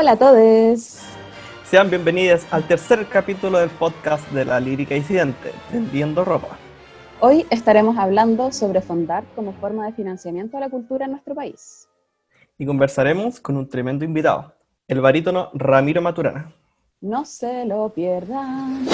Hola a todos. Sean bienvenidos al tercer capítulo del podcast de la lírica incidente, Vendiendo Ropa. Hoy estaremos hablando sobre fondar como forma de financiamiento a la cultura en nuestro país. Y conversaremos con un tremendo invitado, el barítono Ramiro Maturana. No se lo pierdan.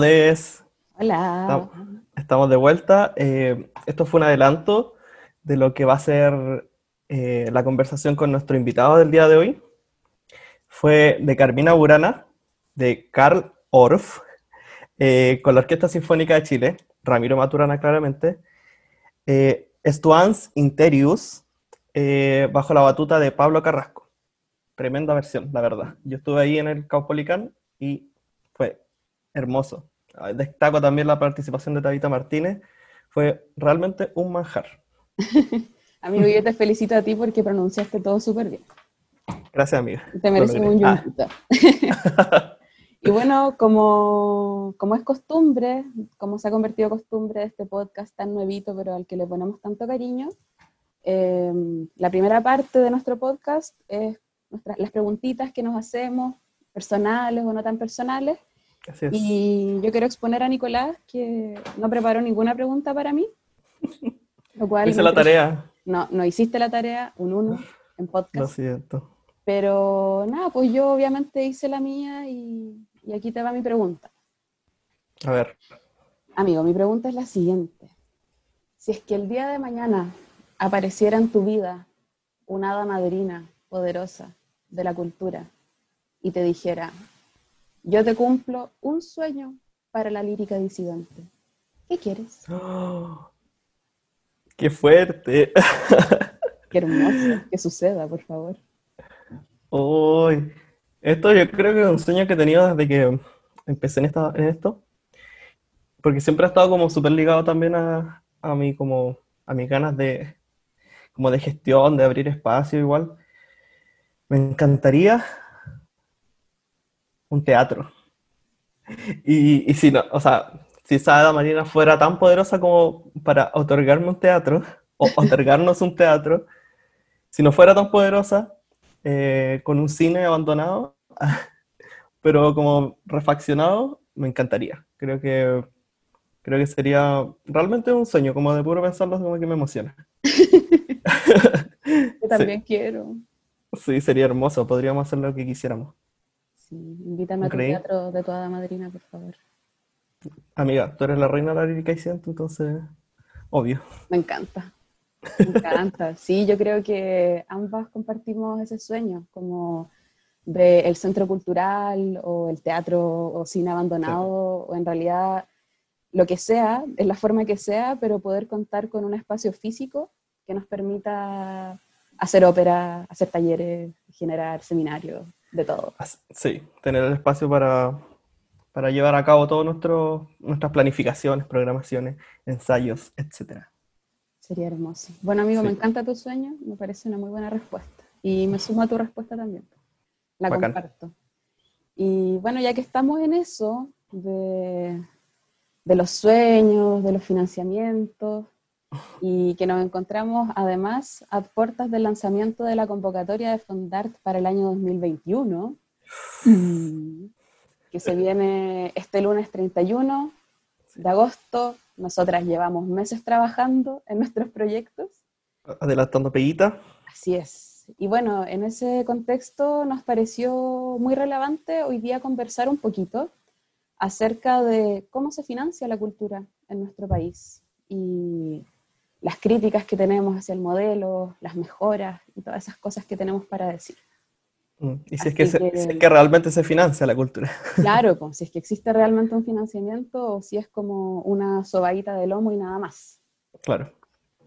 Todos. Hola. Estamos de vuelta. Eh, esto fue un adelanto de lo que va a ser eh, la conversación con nuestro invitado del día de hoy. Fue de Carmina Burana, de Carl Orff, eh, con la Orquesta Sinfónica de Chile, Ramiro Maturana claramente, Estuans Interius, bajo la batuta de Pablo Carrasco. Tremenda versión, la verdad. Yo estuve ahí en el Caupolicán y fue hermoso. Destaco también la participación de Tabita Martínez. Fue realmente un manjar. Amigo, yo te felicito a ti porque pronunciaste todo súper bien. Gracias, amiga. Te mereces un Ah. yunquita. y bueno, como, como es costumbre, como se ha convertido costumbre este podcast tan nuevito, pero al que le ponemos tanto cariño, eh, la primera parte de nuestro podcast es nuestras, las preguntitas que nos hacemos, personales o no tan personales. Así es. Y yo quiero exponer a Nicolás que no preparó ninguna pregunta para mí. Lo cual Hice la tarea. No, no hiciste la tarea, un uno en Lo podcast. siento. Pero nada, pues yo obviamente hice la mía y, y aquí te va mi pregunta. A ver. Amigo, mi pregunta es la siguiente. Si es que el día de mañana apareciera en tu vida una hada madrina poderosa de la cultura y te dijera, yo te cumplo un sueño para la lírica disidente, ¿qué quieres? ¡Oh! ¡Qué fuerte! Qué hermoso, que suceda, por favor. Uy, esto yo creo que es un sueño que he tenido desde que empecé en, esta, en esto, porque siempre he estado como súper ligado también a, a mí, como, a mis ganas de, como de gestión, de abrir espacio igual. Me encantaría un teatro. Y, y si no, o sea, si esa hada marina fuera tan poderosa como para otorgarme un teatro, o otorgarnos un teatro, si no fuera tan poderosa, eh, con un cine abandonado, pero como refaccionado, me encantaría. Creo que, creo que sería realmente un sueño, como de puro pensarlo, como que me emociona. Yo también quiero. Sí, sería hermoso, podríamos hacer lo que quisiéramos. Sí, invítame a tu teatro de toda madrina, por favor. Amiga, tú eres la reina de la lírica y siento, entonces, obvio. Me encanta. Me encanta. Sí, yo creo que ambas compartimos ese sueño, como de el centro cultural o el teatro o cine abandonado, o en realidad lo que sea, en la forma que sea, pero poder contar con un espacio físico que nos permita hacer ópera, hacer talleres, generar seminarios, de todo. Sí, tener el espacio para, para llevar a cabo todas nuestras planificaciones, programaciones, ensayos, etc. Sería hermoso. Bueno, amigo, me encanta tu sueño, me parece una muy buena respuesta. Y me sumo a tu respuesta también. La comparto. Y bueno, ya que estamos en eso, de, de los sueños, de los financiamientos, y que nos encontramos además a puertas del lanzamiento de la convocatoria de Fondart para el año 2021, que se viene este lunes 31 de agosto. Nosotras llevamos meses trabajando en nuestros proyectos. Adelantando peguita. Así es. Y bueno, en ese contexto nos pareció muy relevante hoy día conversar un poquito acerca de cómo se financia la cultura en nuestro país y las críticas que tenemos hacia el modelo, las mejoras y todas esas cosas que tenemos para decir. Mm, y si es que, que, realmente se financia la cultura. Claro, pues, si es que existe realmente un financiamiento o si es como una sobadita de lomo y nada más. Claro.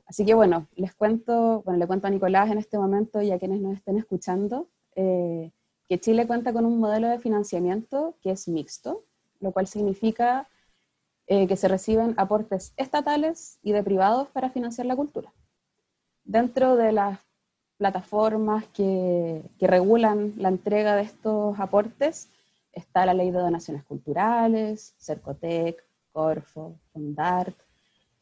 Así que bueno, les cuento, bueno, le cuento a Nicolás en este momento y a quienes nos estén escuchando, eh, que Chile cuenta con un modelo de financiamiento que es mixto, lo cual significa eh, que se reciben aportes estatales y de privados para financiar la cultura. Dentro de las plataformas que, que regulan la entrega de estos aportes está la Ley de Donaciones Culturales, Cercotec, Corfo, Fondart,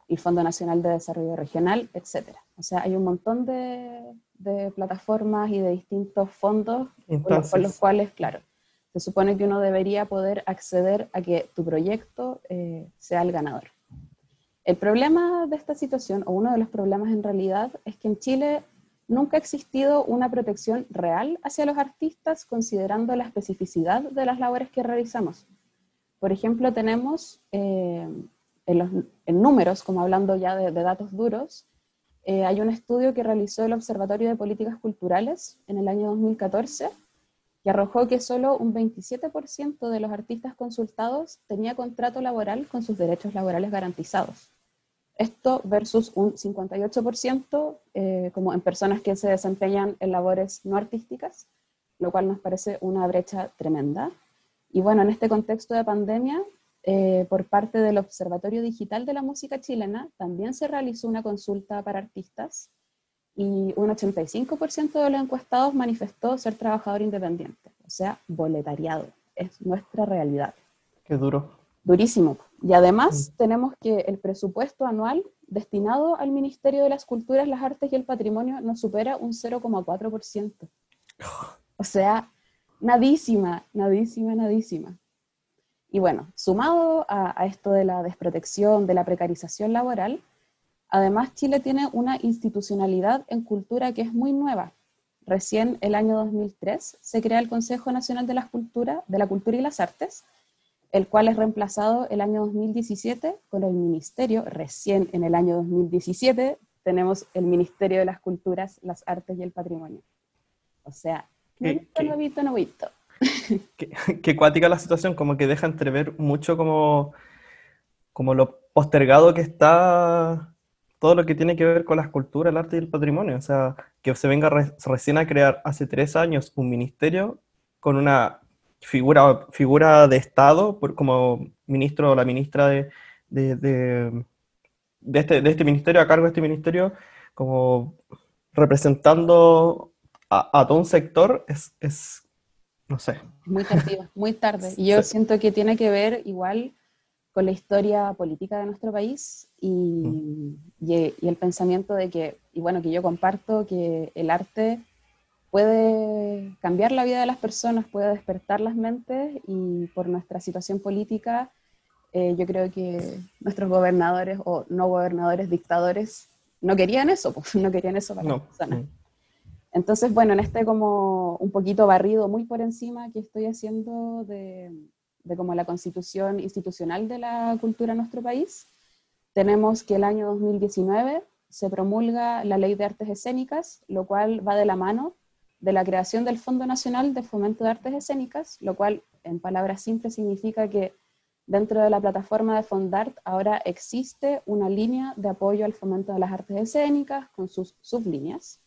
el Fondo Nacional de Desarrollo Regional, etc. O sea, hay un montón de, de plataformas y de distintos fondos por los cuales, claro, se supone que uno debería poder acceder a que tu proyecto eh, sea el ganador. El problema de esta situación, o uno de los problemas en realidad, es que en Chile nunca ha existido una protección real hacia los artistas considerando la especificidad de las labores que realizamos. Por ejemplo, tenemos eh, en, los, números, como hablando ya de, datos duros, eh, hay un estudio que realizó el Observatorio de Políticas Culturales en el año 2014 que arrojó que solo un 27% de los artistas consultados tenía contrato laboral con sus derechos laborales garantizados. Esto versus un 58% eh, como en personas que se desempeñan en labores no artísticas, lo cual nos parece una brecha tremenda. Y bueno, en este contexto de pandemia, eh, por parte del Observatorio Digital de la Música Chilena, también se realizó una consulta para artistas y un 85% de los encuestados manifestó ser trabajador independiente, o sea, boletariado. Es nuestra realidad. Qué duro. Durísimo. Y además mm. tenemos que el presupuesto anual destinado al Ministerio de las Culturas, las Artes y el Patrimonio no supera un 0,4%. O sea, nadísima, nadísima, nadísima. Y bueno, sumado a, a esto de la desprotección, de la precarización laboral, Además, Chile tiene una institucionalidad en cultura que es muy nueva. Recién el año 2003 se crea el Consejo Nacional de, la Cultura, de la Cultura y las Artes, el cual es reemplazado el año 2017 con el Ministerio. Recién en el año 2017 tenemos el Ministerio de las Culturas, las Artes y el Patrimonio. O sea, nuevito. Qué, qué cuática la situación, como que deja entrever mucho como, como lo postergado que está todo lo que tiene que ver con la escultura, el arte y el patrimonio. O sea, que se venga recién a crear hace tres años un ministerio con una figura, figura de Estado, por, como ministro o la ministra de, de, de, este, de este ministerio, a cargo de este ministerio, como representando a, todo un sector, es, es no sé. Muy tarde, muy tarde. Y yo siento que tiene que ver igual con la historia política de nuestro país mm. y, y, el pensamiento de que, y bueno, que yo comparto que el arte puede cambiar la vida de las personas, puede despertar las mentes y por nuestra situación política, eh, yo creo que nuestros gobernadores o no gobernadores, dictadores, no querían eso, pues, no querían eso para las personas. Mm. Entonces, bueno, en este como un poquito barrido muy por encima que estoy haciendo de, de como la constitución institucional de la cultura en nuestro país, tenemos que el año 2019 se promulga la Ley de Artes Escénicas, lo cual va de la mano de la creación del Fondo Nacional de Fomento de Artes Escénicas, lo cual en palabras simples significa que dentro de la plataforma de Fondart ahora existe una línea de apoyo al fomento de las artes escénicas con sus sublíneas.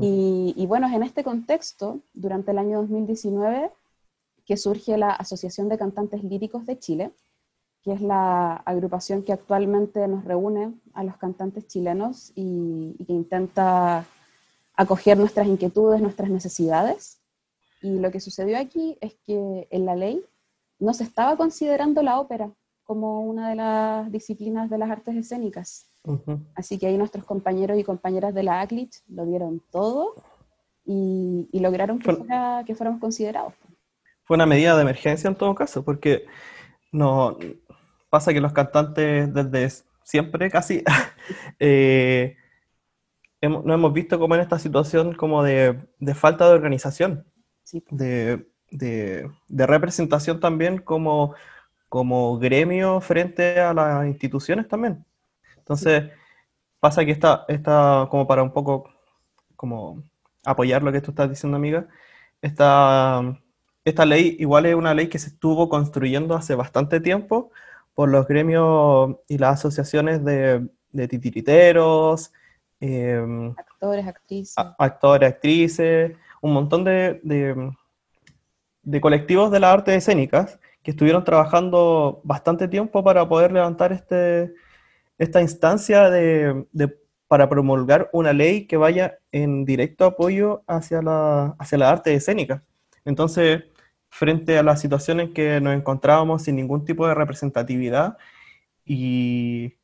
y, y, bueno, en este contexto, durante el año 2019, que surge la Asociación de Cantantes Líricos de Chile, que es la agrupación que actualmente nos reúne a los cantantes chilenos y, que intenta acoger nuestras inquietudes, nuestras necesidades. Y lo que sucedió aquí es que en la ley no se estaba considerando la ópera como una de las disciplinas de las artes escénicas. Así que ahí nuestros compañeros y compañeras de la ACLICH lo dieron todo y, lograron que, que fuéramos considerados. Fue una medida de emergencia en todo caso, porque no, pasa que los cantantes desde siempre casi eh, hemos, nos hemos visto como en esta situación como de, falta de organización, de, representación también como, como gremio frente a las instituciones también. Entonces, pasa que está está como para un poco como apoyar lo que tú estás diciendo, amiga, esta, esta ley igual es una ley que se estuvo construyendo hace bastante tiempo, por los gremios y las asociaciones de, titiriteros, em, actores, actrices. actores, actrices, un montón de, de, colectivos de las artes escénicas que estuvieron trabajando bastante tiempo para poder levantar este, esta instancia de, para promulgar una ley que vaya en directo apoyo hacia la, hacia la arte escénica. Entonces, frente a la situación en que nos encontrábamos sin ningún tipo de representatividad y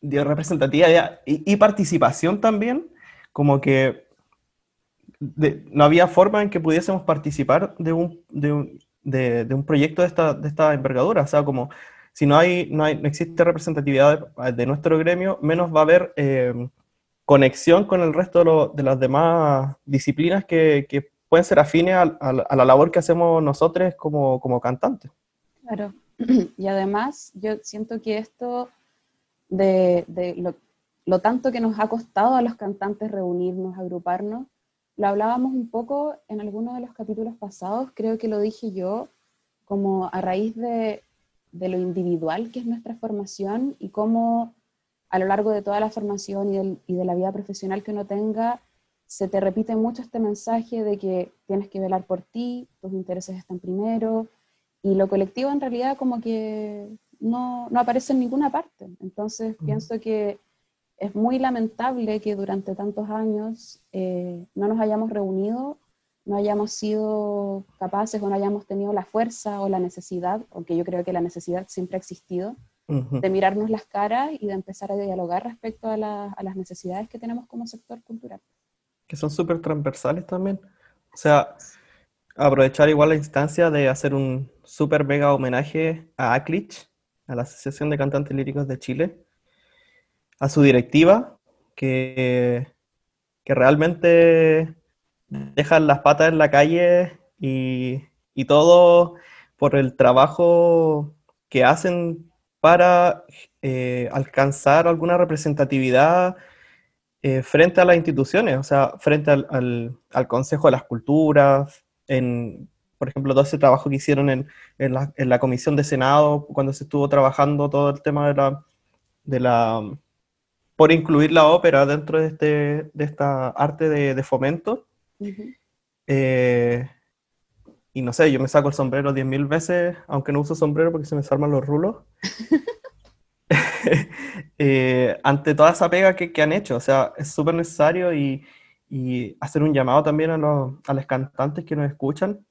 de representatividad y, participación también, como que no había forma en que pudiésemos participar de un, de un, de, un proyecto de esta, de esta, envergadura. O sea, como si no, hay, no, hay, no existe representatividad de, nuestro gremio, menos va a haber eh, conexión con el resto de, las demás disciplinas que, que pueden ser afines a, la labor que hacemos nosotros como, cantantes. Claro, y además yo siento que esto de, lo, tanto que nos ha costado a los cantantes reunirnos, agruparnos, lo hablábamos un poco en alguno de los capítulos pasados, creo que lo dije yo, como a raíz de, de lo individual que es nuestra formación y cómo a lo largo de toda la formación y, y de la vida profesional que uno tenga, se te repite mucho este mensaje de que tienes que velar por ti, tus intereses están primero, y lo colectivo en realidad como que no, no aparece en ninguna parte. Entonces pienso que es muy lamentable que durante tantos años eh, no nos hayamos reunido, no hayamos sido capaces o no hayamos tenido la fuerza o la necesidad, aunque yo creo que la necesidad siempre ha existido, de mirarnos las caras y de empezar a dialogar respecto a, a las necesidades que tenemos como sector cultural que son súper transversales también. O sea, aprovechar igual la instancia de hacer un súper mega homenaje a ACLICH, a la Asociación de Cantantes Líricos de Chile, a su directiva, que, que realmente dejan las patas en la calle y, y todo por el trabajo que hacen para eh, alcanzar alguna representatividad eh, frente a las instituciones, o sea, frente al, Consejo de las Culturas, en, por ejemplo, todo ese trabajo que hicieron en, la, Comisión de Senado, cuando se estuvo trabajando todo el tema de la, de la por incluir la ópera dentro de, este, de esta arte de, fomento. Eh, y no sé, yo me saco el sombrero 10.000 veces, aunque no uso sombrero porque se me desarman los rulos. Eh, ante toda esa pega que, han hecho. O sea, es súper necesario y, hacer un llamado también a los, a los cantantes que nos escuchan,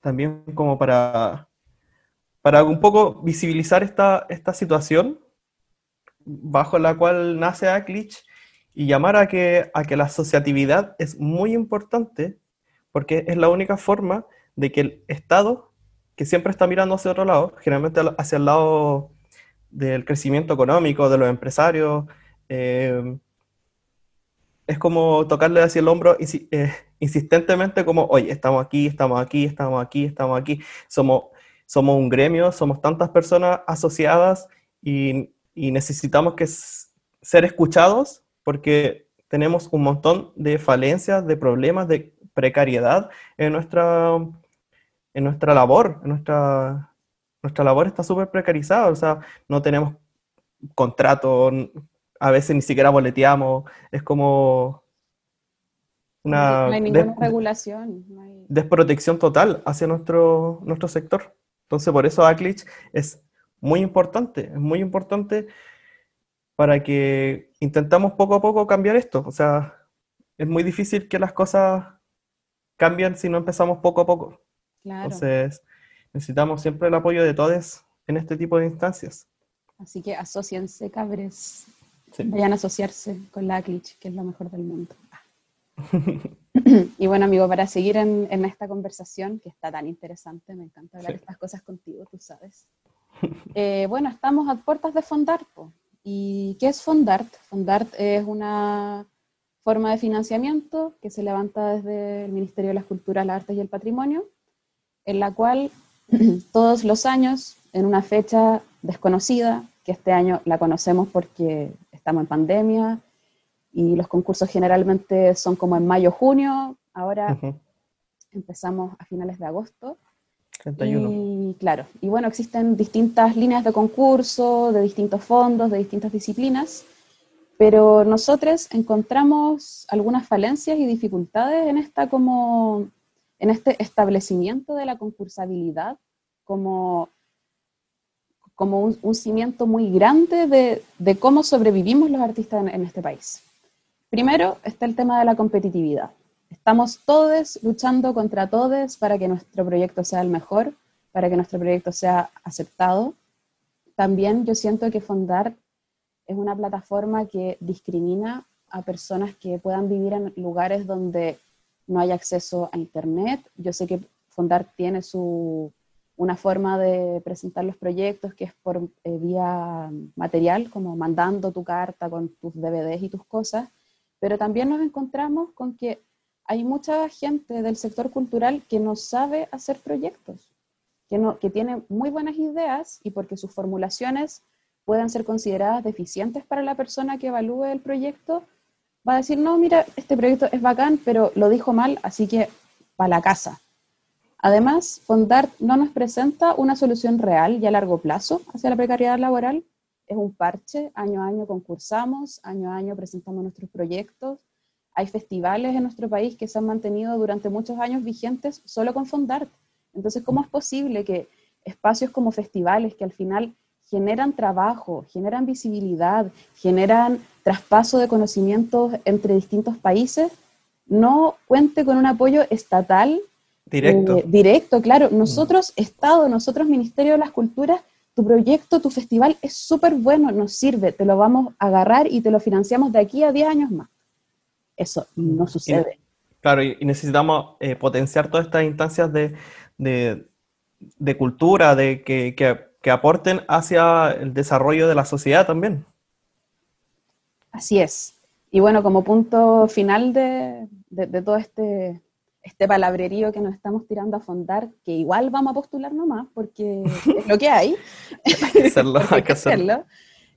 también como para, para un poco visibilizar esta, esta situación bajo la cual nace Aklich y llamar a que, a que la asociatividad es muy importante porque es la única forma de que el Estado, que siempre está mirando hacia otro lado, generalmente hacia el lado del crecimiento económico de los empresarios, eh, es como tocarle así el hombro eh, insistentemente como, oye, estamos aquí, estamos aquí, estamos aquí, estamos aquí, somos, somos un gremio, somos tantas personas asociadas y, necesitamos que ser escuchados porque tenemos un montón de falencias, de problemas, de precariedad en nuestra, en nuestra labor, en nuestra, nuestra labor está súper precarizada, o sea, no tenemos contrato, a veces ni siquiera boleteamos, es como una no hay ninguna regulación. desprotección total hacia nuestro, nuestro sector. Entonces, por eso ACLICH es muy importante, es muy importante para que intentamos poco a poco cambiar esto. O sea, es muy difícil que las cosas cambien si no empezamos poco a poco. Entonces, necesitamos siempre el apoyo de todos en este tipo de instancias. Así que asociense, cabres. Vayan a asociarse con la ACLICH, que es lo mejor del mundo. y bueno, amigo, para seguir en, esta conversación, que está tan interesante, me encanta hablar estas cosas contigo, tú sabes. Eh, bueno, estamos a puertas de Fondart. ¿Y qué es Fondart? Fondart es una forma de financiamiento que se levanta desde el Ministerio de las Culturas, las Artes y el Patrimonio, en la cual todos los años, en una fecha desconocida, que este año la conocemos porque estamos en pandemia, y los concursos generalmente son como en mayo, junio, ahora empezamos a finales de agosto. 31. Y claro, y bueno, existen distintas líneas de concurso, de distintos fondos, de distintas disciplinas, pero nosotros encontramos algunas falencias y dificultades en esta como en este establecimiento de la concursabilidad como, como un, cimiento muy grande de, cómo sobrevivimos los artistas en este país. Primero está el tema de la competitividad. Estamos todos luchando contra todos para que nuestro proyecto sea el mejor, para que nuestro proyecto sea aceptado. También yo siento que Fondar es una plataforma que discrimina a personas que puedan vivir en lugares donde no hay acceso a Internet. Yo sé que Fondar tiene su, una forma de presentar los proyectos que es por eh, vía material, como mandando tu carta con tus DVDs y tus cosas, pero también nos encontramos con que hay mucha gente del sector cultural que no sabe hacer proyectos, que, no, que tiene muy buenas ideas y porque sus formulaciones pueden ser consideradas deficientes para la persona que evalúe el proyecto, va a decir, no, mira, este proyecto es bacán, pero lo dijo mal, así que para la casa. Además, Fondart no nos presenta una solución real y a largo plazo hacia la precariedad laboral, es un parche, año a año concursamos, año a año presentamos nuestros proyectos. Hay festivales en nuestro país que se han mantenido durante muchos años vigentes solo con Fondart. Entonces, ¿cómo es posible que espacios como festivales que al final generan trabajo, generan visibilidad, generan traspaso de conocimientos entre distintos países, no cuente con un apoyo estatal directo. Eh, directo, claro. Nosotros, Estado, nosotros, Ministerio de las Culturas, tu proyecto, tu festival es súper bueno, nos sirve, te lo vamos a agarrar y te lo financiamos de aquí a 10 años más. Eso no sucede. claro, y, necesitamos eh, potenciar todas estas instancias de, de, cultura, de que, que, aporten hacia el desarrollo de la sociedad también. Así es. Y bueno, como punto final de, de todo este este palabrerío que nos estamos tirando a fondar, que igual vamos a postular nomás, porque es lo que hay. hay que hacerlo, hay que hacerlo.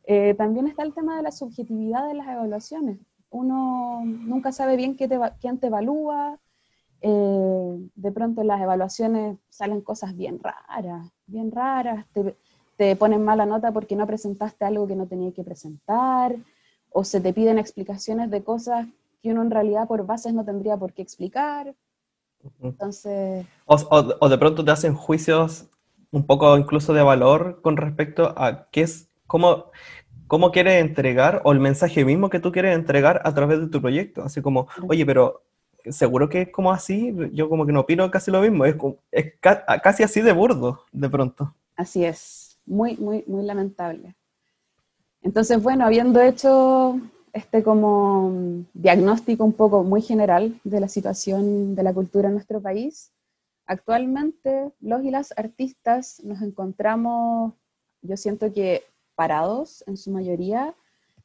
Eh, también está el tema de la subjetividad de las evaluaciones. Uno nunca sabe bien qué te, quién te evalúa. Eh, de pronto en las evaluaciones salen cosas bien raras, bien raras. Te, te ponen mala nota porque no presentaste algo que no tenías que presentar, o se te piden explicaciones de cosas que uno en realidad por bases no tendría por qué explicar. Entonces... O, de pronto te hacen juicios un poco incluso de valor con respecto a qué es, cómo, cómo quieres entregar o el mensaje mismo que tú quieres entregar a través de tu proyecto. Así como, oye, pero seguro que es como así, yo como que no opino casi lo mismo, es, es casi así de burdo de pronto. Así es, muy, muy, muy lamentable. Entonces, bueno, habiendo hecho este como diagnóstico un poco muy general de la situación de la cultura en nuestro país. Actualmente los y las artistas nos encontramos, yo siento que parados en su mayoría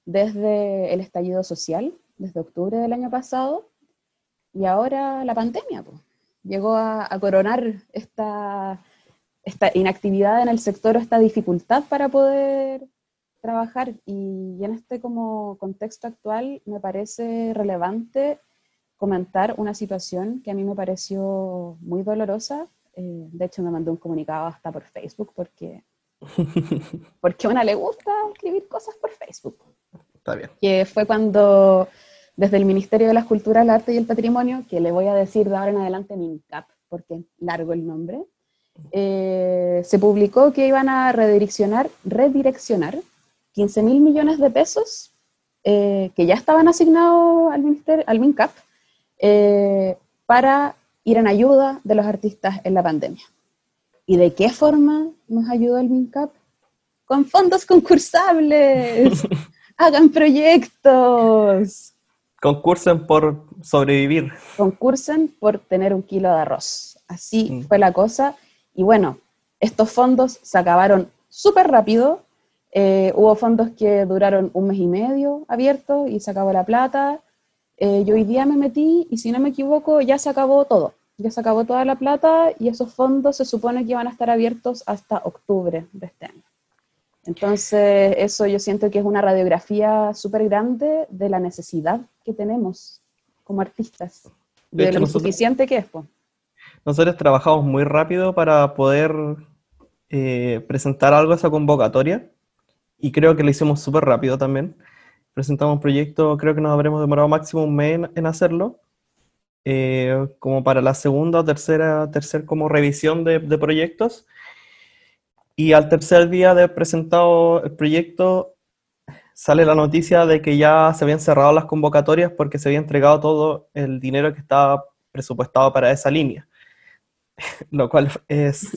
desde el estallido social. desde octubre del año pasado, y ahora la pandemia pues, llegó a, coronar esta, esta inactividad en el sector o esta dificultad para poder trabajar. Y, en este como contexto actual me parece relevante comentar una situación que a mí me pareció muy dolorosa. Eh, de hecho, me mandó un comunicado hasta por Facebook porque, porque a una le gusta escribir cosas por Facebook. Está bien. Que fue cuando desde el Ministerio de las Culturas, el Arte y el Patrimonio, que le voy a decir de ahora en adelante MINCAP, porque es largo el nombre, eh, se publicó que iban a redireccionar, redireccionar 15 mil millones de pesos eh, que ya estaban asignados al, ministerio, al MINCAP eh, para ir en ayuda de los artistas en la pandemia. ¿Y de qué forma nos ayudó el MINCAP? Con fondos concursables. Hagan proyectos. Concursen por sobrevivir. Concursen por tener un kilo de arroz. Así mm. fue la cosa. Y bueno, estos fondos se acabaron súper rápido. Eh, hubo fondos que duraron un mes y medio abiertos y se acabó la plata. Eh, yo hoy día me metí y si no me equivoco ya se acabó todo. Ya se acabó toda la plata y esos fondos se supone que iban a estar abiertos hasta octubre de este año. Entonces, eso yo siento que es una radiografía súper grande de la necesidad que tenemos como artistas, de, lo insuficiente que es. Nosotros trabajamos muy rápido para poder eh, presentar algo a esa convocatoria y creo que lo hicimos súper rápido también. Presentamos un proyecto, creo que nos habremos demorado máximo un mes en, hacerlo, eh, como para la segunda o tercera, tercer como revisión de, de proyectos y al tercer día de presentado el proyecto, sale la noticia de que ya se habían cerrado las convocatorias porque se había entregado todo el dinero que estaba presupuestado para esa línea. Lo cual es,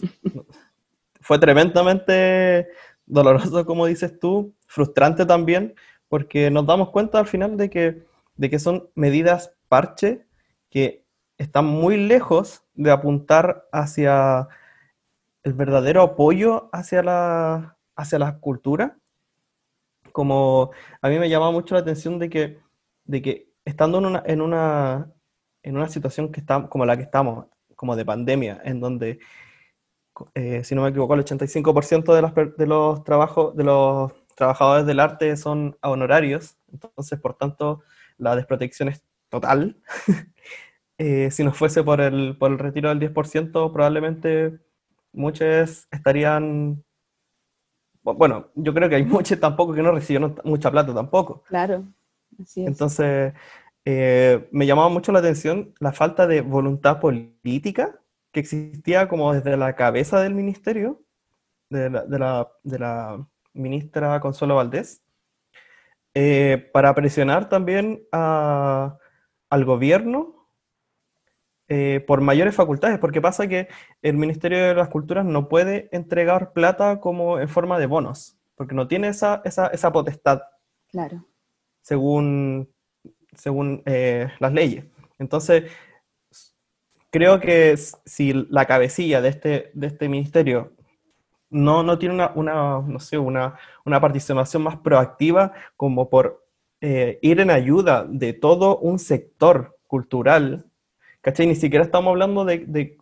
fue tremendamente doloroso, como dices tú, frustrante también, porque nos damos cuenta al final de que, de que son medidas parche que están muy lejos de apuntar hacia el verdadero apoyo hacia la, hacia la cultura. Como a mí me llama mucho la atención de que, de que estando en una, en una, en una situación que está, como la que estamos, como de pandemia, en donde, eh, si no me equivoco, el 85% de los, de los trabajos, de los trabajadores del arte son honorarios, entonces, por tanto, la desprotección es total. Eh, si no fuese por el, por el retiro del 10%, probablemente muchos estarían... Bueno, yo creo que hay muchos tampoco que no recibieron mucha plata tampoco. Claro, así es. Entonces, eh, me llamaba mucho la atención la falta de voluntad política que existía como desde la cabeza del ministerio, de la, de la, ministra Consuelo Valdés, eh, para presionar también al gobierno eh, por mayores facultades, porque pasa que el Ministerio de las Culturas no puede entregar plata como en forma de bonos, porque no tiene esa, esa, esa potestad. Claro. Según, según eh, las leyes. Entonces, creo que si la cabecilla de este, de este ministerio no, no tiene una, una, no sé, una, una participación más proactiva como por eh, ir en ayuda de todo un sector cultural ¿Cachai? Ni siquiera estamos hablando de,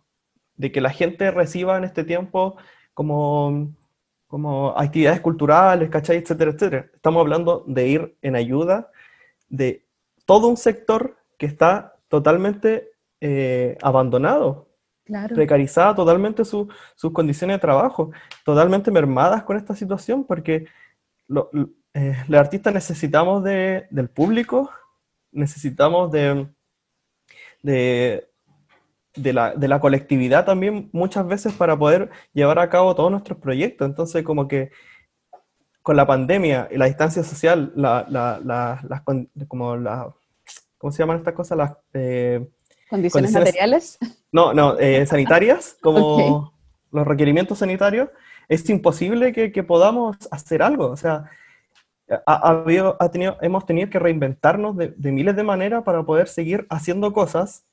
que la gente reciba en este tiempo como, como actividades culturales, ¿cachai? Etcétera, etcétera. Estamos hablando de ir en ayuda de todo un sector que está totalmente eh, abandonado, precarizada totalmente sus condiciones de trabajo, totalmente mermadas con esta situación, porque eh, los artistas necesitamos del público, necesitamos de, de, la, de la colectividad también muchas veces para poder llevar a cabo todos nuestros proyectos. Entonces, como que con la pandemia y la distancia social, la, la, las, como la, ¿cómo se llaman estas cosas? Las eh, ¿Condiciones, materiales. No, no, eh, sanitarias, como los requerimientos sanitarios, es imposible que, que podamos hacer algo. O sea, ha, habido, ha tenido, hemos tenido que reinventarnos de, miles de maneras para poder seguir haciendo cosas,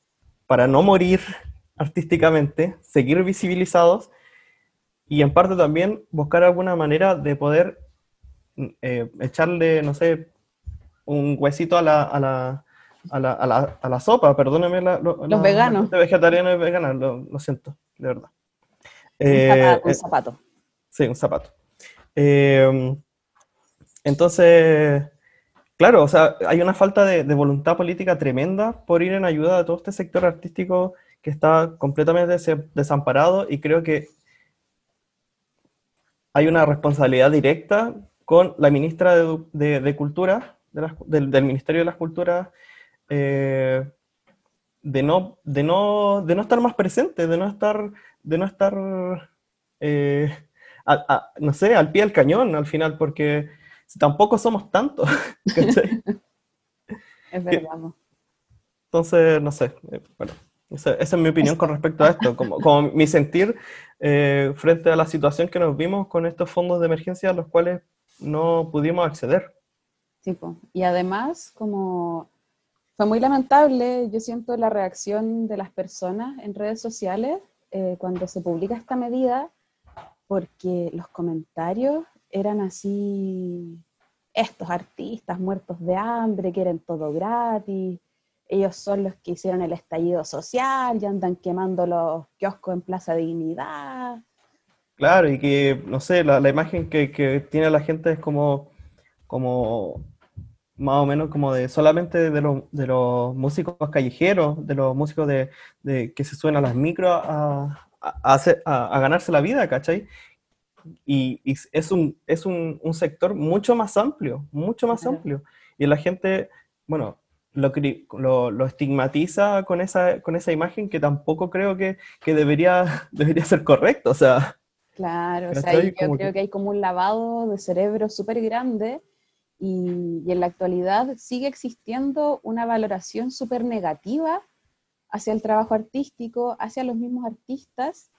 para no morir artísticamente, seguir visibilizados y en parte también buscar alguna manera de poder mm, eh, echarle, no sé, un huesito a la, a la, a la, a la, a la sopa, perdóname la, lo- Los veganos. vegetariana y vegana, lo, lo siento, de verdad. Un Eh, zapato, un eh, zapato. Sí, un zapato. Entonces, claro, o sea, hay una falta de, voluntad política tremenda por ir en ayuda de todo este sector artístico que está completamente des- desamparado y creo que hay una responsabilidad directa con la ministra de, Cultura, del, Ministerio de las Culturas, eh, de no, de no, de no estar más presente, de no estar, de no estar eh, a- a- no sé, al pie del cañón al final, porque si tampoco somos tantos, ¿cachai? Es verdad. ¿no? Entonces, no sé, eh, bueno, esa, esa es mi opinión con respecto a esto, como, como mi sentir eh, frente a la situación que nos vimos con estos fondos de emergencia a los cuales no pudimos acceder. Sí, po. Y además, como fue muy lamentable, yo siento la reacción de las personas en redes sociales eh, cuando se publica esta medida, porque los comentarios eran así, estos artistas muertos de hambre, quieren todo gratis, ellos son los que hicieron el estallido social y andan quemando los kioscos en Plaza Dignidad. Claro, y que, no sé, la, imagen que, que tiene la gente es como, como más o menos como de solamente de los, de los músicos callejeros, de los músicos de, de que se suben a las micros a, a- a ganarse la vida, ¿cachai? Y, y es un, es un, un sector mucho más amplio, mucho más Claro. amplio. Y la gente, bueno, lo, lo, lo estigmatiza con esa, con esa imagen que tampoco creo que, que debería, debería ser correcto, o sea... Claro, o sea, yo creo que- que hay como un lavado de cerebro súper grande y, y en la actualidad sigue existiendo una valoración súper negativa hacia el trabajo artístico, hacia los mismos artistas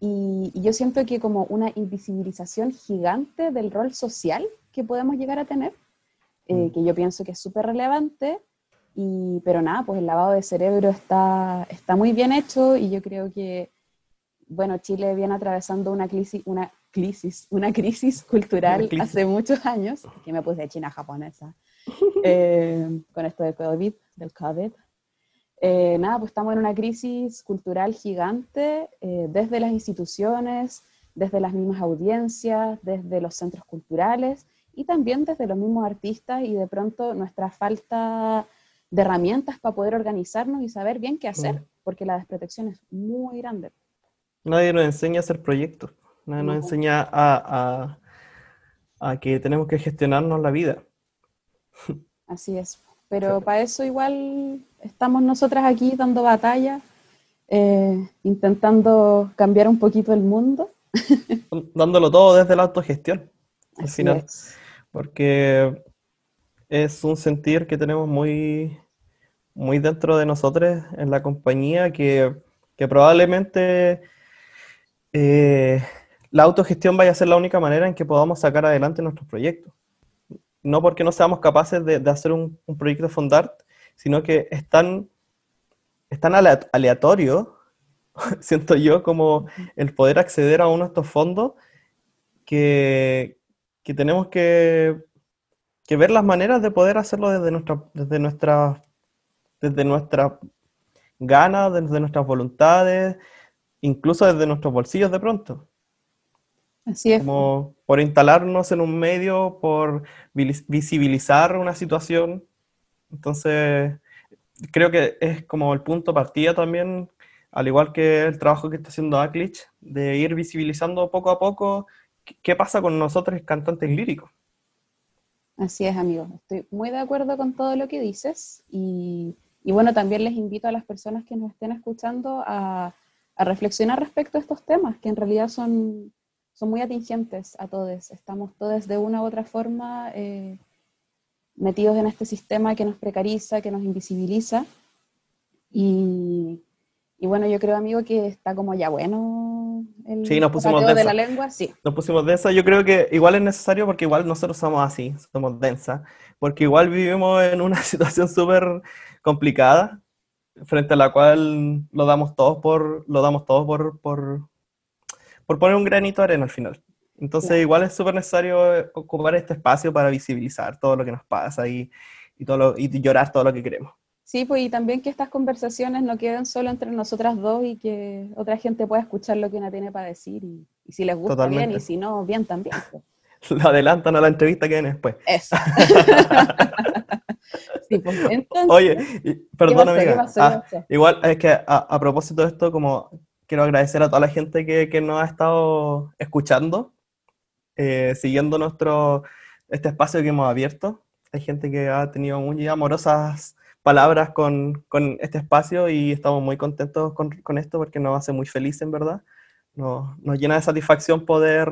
y, y yo siento que como una invisibilización gigante del rol social que podemos llegar a tener, eh, Mm. que yo pienso que es súper relevante, y, pero nada, pues el lavado de cerebro está, está muy bien hecho y yo creo que bueno, Chile viene atravesando una crisis, una crisis, una crisis cultural Una crisis. hace muchos años, que me puse de china japonesa, eh, con esto del COVID, del COVID. Eh, nada, pues estamos en una crisis cultural gigante eh, desde las instituciones, desde las mismas audiencias, desde los centros culturales y también desde los mismos artistas y de pronto nuestra falta de herramientas para poder organizarnos y saber bien qué hacer, porque la desprotección es muy grande. Nadie nos enseña a hacer proyectos, nadie nos No. enseña a, a- a que tenemos que gestionarnos la vida. Así es. Pero para eso igual estamos nosotras aquí dando batalla, eh, intentando cambiar un poquito el mundo. Dándolo todo desde la autogestión, al Así final, es. porque es un sentir que tenemos muy, muy dentro de nosotros en la compañía que, que probablemente eh, la autogestión vaya a ser la única manera en que podamos sacar adelante nuestros proyectos. No porque no seamos capaces de, de hacer un, un proyecto Fondart, sino que es tan, es tan alea- aleatorio, siento yo, como el poder acceder a uno de estos fondos, que, que tenemos que, que ver las maneras de poder hacerlo desde nuestra, desde nuestra, desde nuestra ganas, desde nuestras voluntades, incluso desde nuestros bolsillos de pronto Así es. como por instalarnos en un medio, por vis- visibilizar una situación. Entonces, creo que es como el punto de partida también, al igual que el trabajo que está haciendo Aklich, de ir visibilizando poco a poco qué- pasa con nosotros cantantes líricos. Así es, amigo. Estoy muy de acuerdo con todo lo que dices y, bueno, también les invito a las personas que nos estén escuchando a, a reflexionar respecto a estos temas, que en realidad son, son muy atingentes a todos. Estamos todos de una u otra forma eh, metidos en este sistema que nos precariza, que nos invisibiliza. Y, y bueno, yo creo, amigo, que está como ya bueno el Sí, nos pusimos de la lengua. Sí, Nos pusimos densa, yo creo que igual es necesario porque igual nosotros somos así, somos densa, porque igual vivimos en una situación súper complicada, frente a la cual lo damos todos por, lo damos todos por, por, por poner un granito de arena al final. Entonces Claro. igual es súper necesario eh, ocupar este espacio para visibilizar todo lo que nos pasa y, y, todo lo- y llorar todo lo que queremos. Sí, pues y también que estas conversaciones no queden solo entre nosotras dos y que otra gente pueda escuchar lo que una tiene para decir y, y si les gusta Totalmente. bien y si no, bien también. pues. Lo adelantan a la entrevista que viene después. Eso. sí, pues entonces, Oye? ¿Qué amiga. Ah, igual es que a, a propósito de esto, como quiero agradecer a toda la gente que, que nos ha estado escuchando, eh, siguiendo nuestro este espacio que hemos abierto. Hay gente que ha tenido muy amorosas palabras con, con este espacio y estamos muy contentos con, con esto porque nos hace muy feliz en verdad. Nos, nos llena de satisfacción poder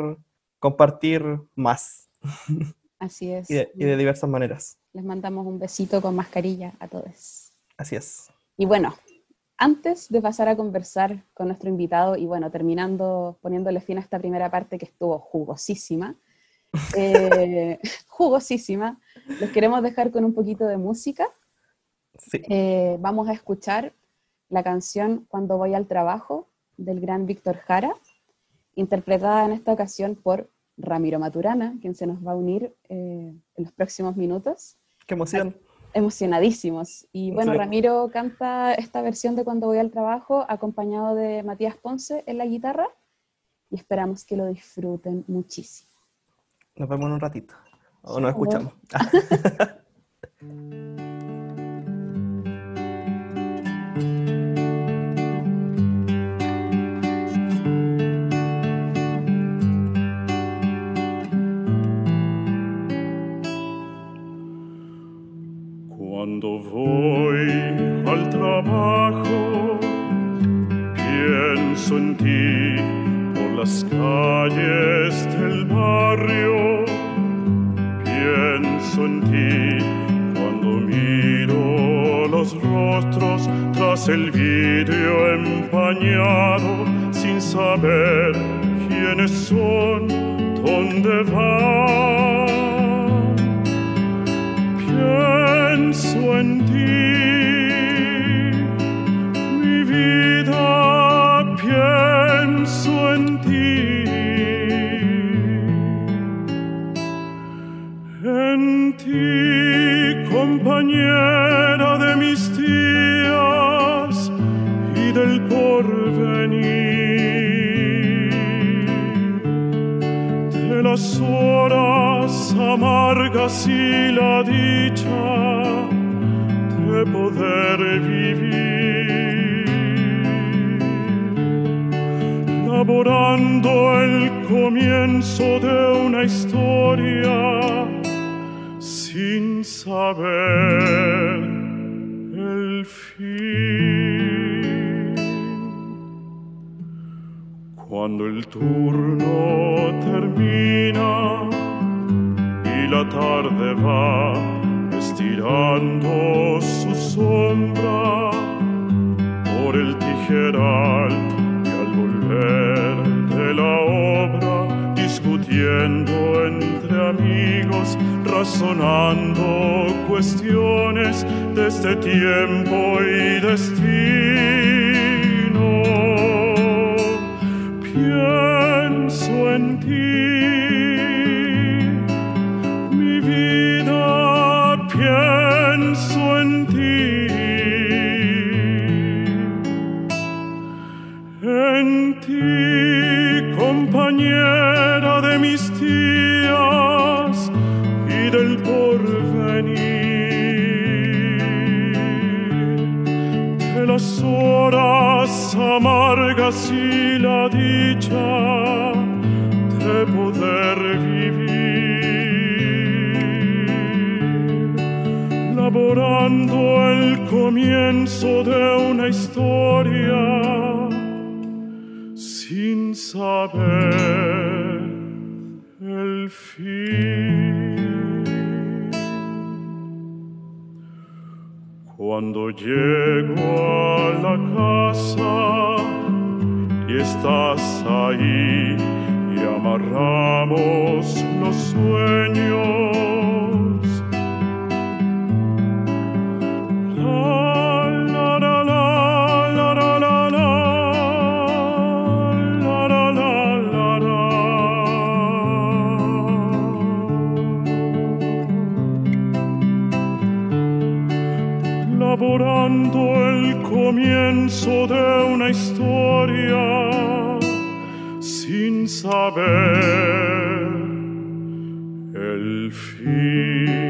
compartir más así es. y de, y de diversas maneras. Les mandamos un besito con mascarilla a todos. Así es. Y bueno, antes de pasar a conversar con nuestro invitado y bueno, terminando poniéndole fin a esta primera parte que estuvo jugosísima, eh, jugosísima, los queremos dejar con un poquito de música. Sí. Eh, vamos a escuchar la canción Cuando voy al trabajo del gran Víctor Jara, interpretada en esta ocasión por Ramiro Maturana, quien se nos va a unir eh, en los próximos minutos Qué emoción. Emocionadísimos. Y bueno, Sí. Ramiro canta esta versión de Cuando voy al trabajo, acompañado de Matías Ponce en la guitarra, y esperamos que lo disfruten muchísimo. Nos vemos en un ratito. O nos escuchamos. del porvenir. De las horas amargas y la dicha de poder vivir, laborando el comienzo de una historia sin saber Cuando el turno termina y la tarde va estirando su sombra por el tijeral y al volver de la obra discutiendo entre amigos, razonando cuestiones de este tiempo y destino. Pienso en ti, mi vida, pienso en ti. En ti, compañera de mis días y del porvenir, de las horas amargas y la dicha de poder vivir, laborando el comienzo de una historia sin saber el fin. Cuando llego a la casa y estás ahí amarramos los sueños. La, la, Laborando el comienzo de una historia saber el fin.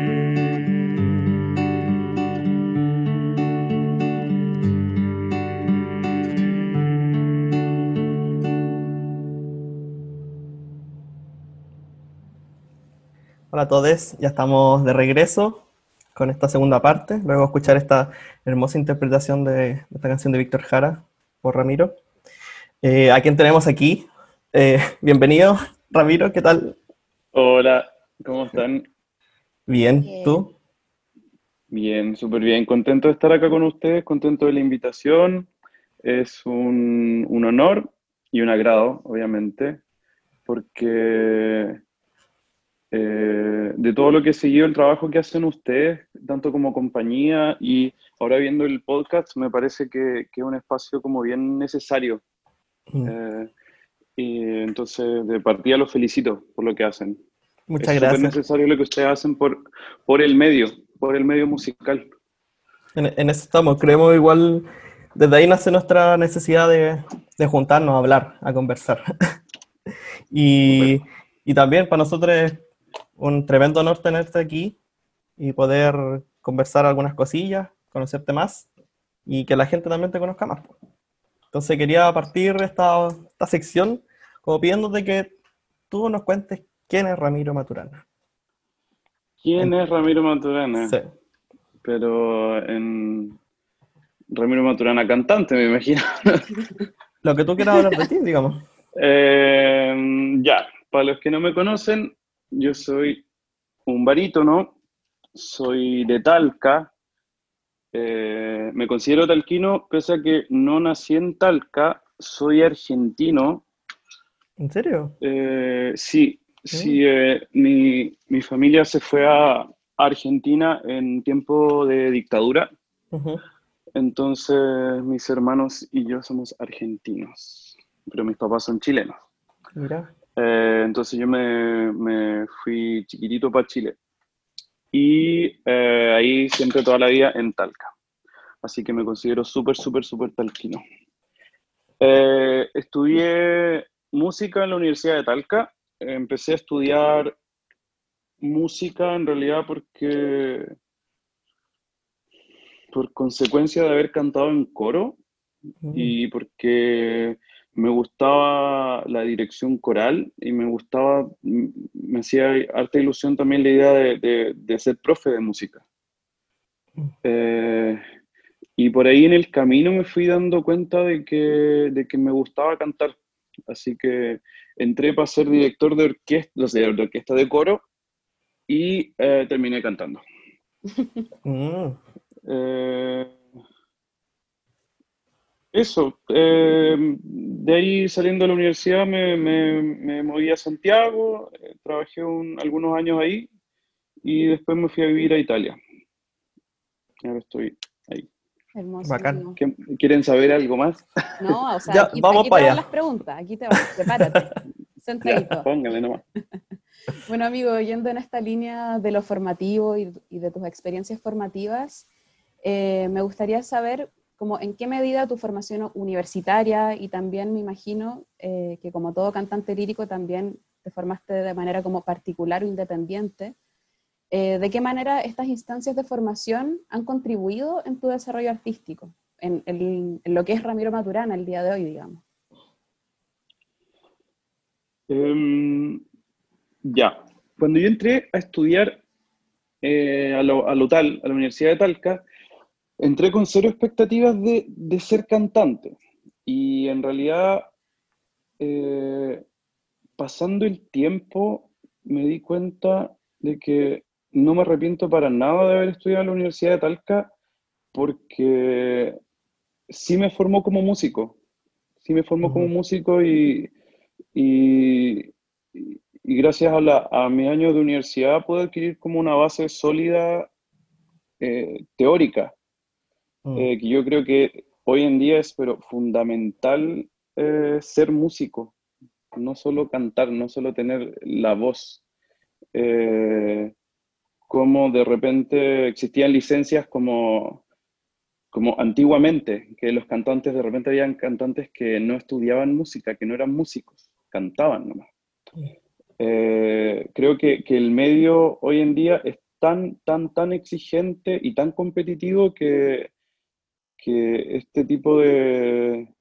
Hola a todos, ya estamos de regreso con esta segunda parte, luego de escuchar esta hermosa interpretación de esta canción de Víctor Jara por Ramiro. Eh, ¿A quién tenemos aquí? Eh, bienvenido, Ramiro, ¿qué tal? Hola, ¿cómo están? Bien, Bien. ¿tú? Bien, súper bien. Contento de estar acá con ustedes, contento de la invitación. Es un, un honor y un agrado, obviamente, porque eh, de todo lo que he seguido el trabajo que hacen ustedes, tanto como compañía y ahora viendo el podcast, me parece que, que es un espacio como bien necesario. Mm, Eh, y entonces, de partida los felicito por lo que hacen. Muchas es gracias. necesario lo que ustedes hacen por, por el medio, por el medio musical. En, en eso estamos, creemos igual, desde ahí nace nuestra necesidad de, de juntarnos, a hablar, a conversar. y, y también para nosotros es un tremendo honor tenerte aquí y poder conversar algunas cosillas, conocerte más y que la gente también te conozca más. Entonces quería partir esta, esta sección como pidiéndote que tú nos cuentes quién es Ramiro Maturana. ¿Quién es Ramiro Maturana? Sí. Pero en Ramiro Maturana cantante, me imagino. Lo que tú quieras hablar de ti, digamos. Eh, ya, para los que no me conocen, yo soy un barítono, soy de Talca, eh, me considero talquino, pese a que no nací en Talca, soy argentino, ¿En serio? Eh, sí, sí, eh, mi, mi familia se fue a Argentina en tiempo de dictadura, entonces mis hermanos y yo somos argentinos, pero mis papás son chilenos. Mira. Eh, entonces yo me, me fui chiquitito para Chile y eh, ahí siempre toda la vida en Talca. Así que me considero súper, súper, súper talquino. Eh, estudié música en la Universidad de Talca. Empecé a estudiar música en realidad porque por consecuencia de haber cantado en coro Mm. y porque me gustaba la dirección coral y me gustaba, me hacía harta ilusión también la idea de, de- de ser profe de música. Mm. Eh, y por ahí en el camino me fui dando cuenta de que, de que me gustaba cantar. Así que entré para ser director de orquesta, o sea, de orquesta de coro y eh, terminé cantando. Mm. Eh, eso, eh, de ahí saliendo de la universidad me, me- me moví a Santiago, eh, trabajé un- algunos años ahí y después me fui a vivir a Italia. Ahora estoy ahí. Hermoso. Bacán. amigo. ¿Qué- ¿Quieren saber algo más? No, o sea, Ya, aquí, vamos aquí pa' te van allá. las preguntas, aquí te vas, prepárate, sentadito. póngale nomás. Bueno, amigo, yendo en esta línea de lo formativo y, y de tus experiencias formativas, eh, me gustaría saber como en qué medida tu formación universitaria y también me imagino eh, que como todo cantante lírico también te formaste de manera como particular o independiente. eh, ¿De qué manera estas instancias de formación han contribuido en tu desarrollo artístico, en, en- lo que es Ramiro Maturana el día de hoy, digamos? Em, ya, cuando yo entré a estudiar eh, a, lo, a lo tal, a la Universidad de Talca, entré con cero expectativas de, de ser cantante. Y en realidad, eh, pasando el tiempo, me di cuenta de que no me arrepiento para nada de haber estudiado en la Universidad de Talca, porque sí me formó como músico. Sí me formó como músico y, y, gracias a, la, a mis años de universidad pude adquirir como una base sólida eh, teórica, Mm. eh, que yo creo que hoy en día es pero fundamental eh, ser músico, no solo cantar, no solo tener la voz. Eh, como de repente existían licencias como como antiguamente, que los cantantes, de repente habían cantantes que no estudiaban música, que no eran músicos, cantaban nomás. Eh, creo que, que, el medio hoy en día es tan, tan, tan exigente y tan competitivo que, que este tipo de,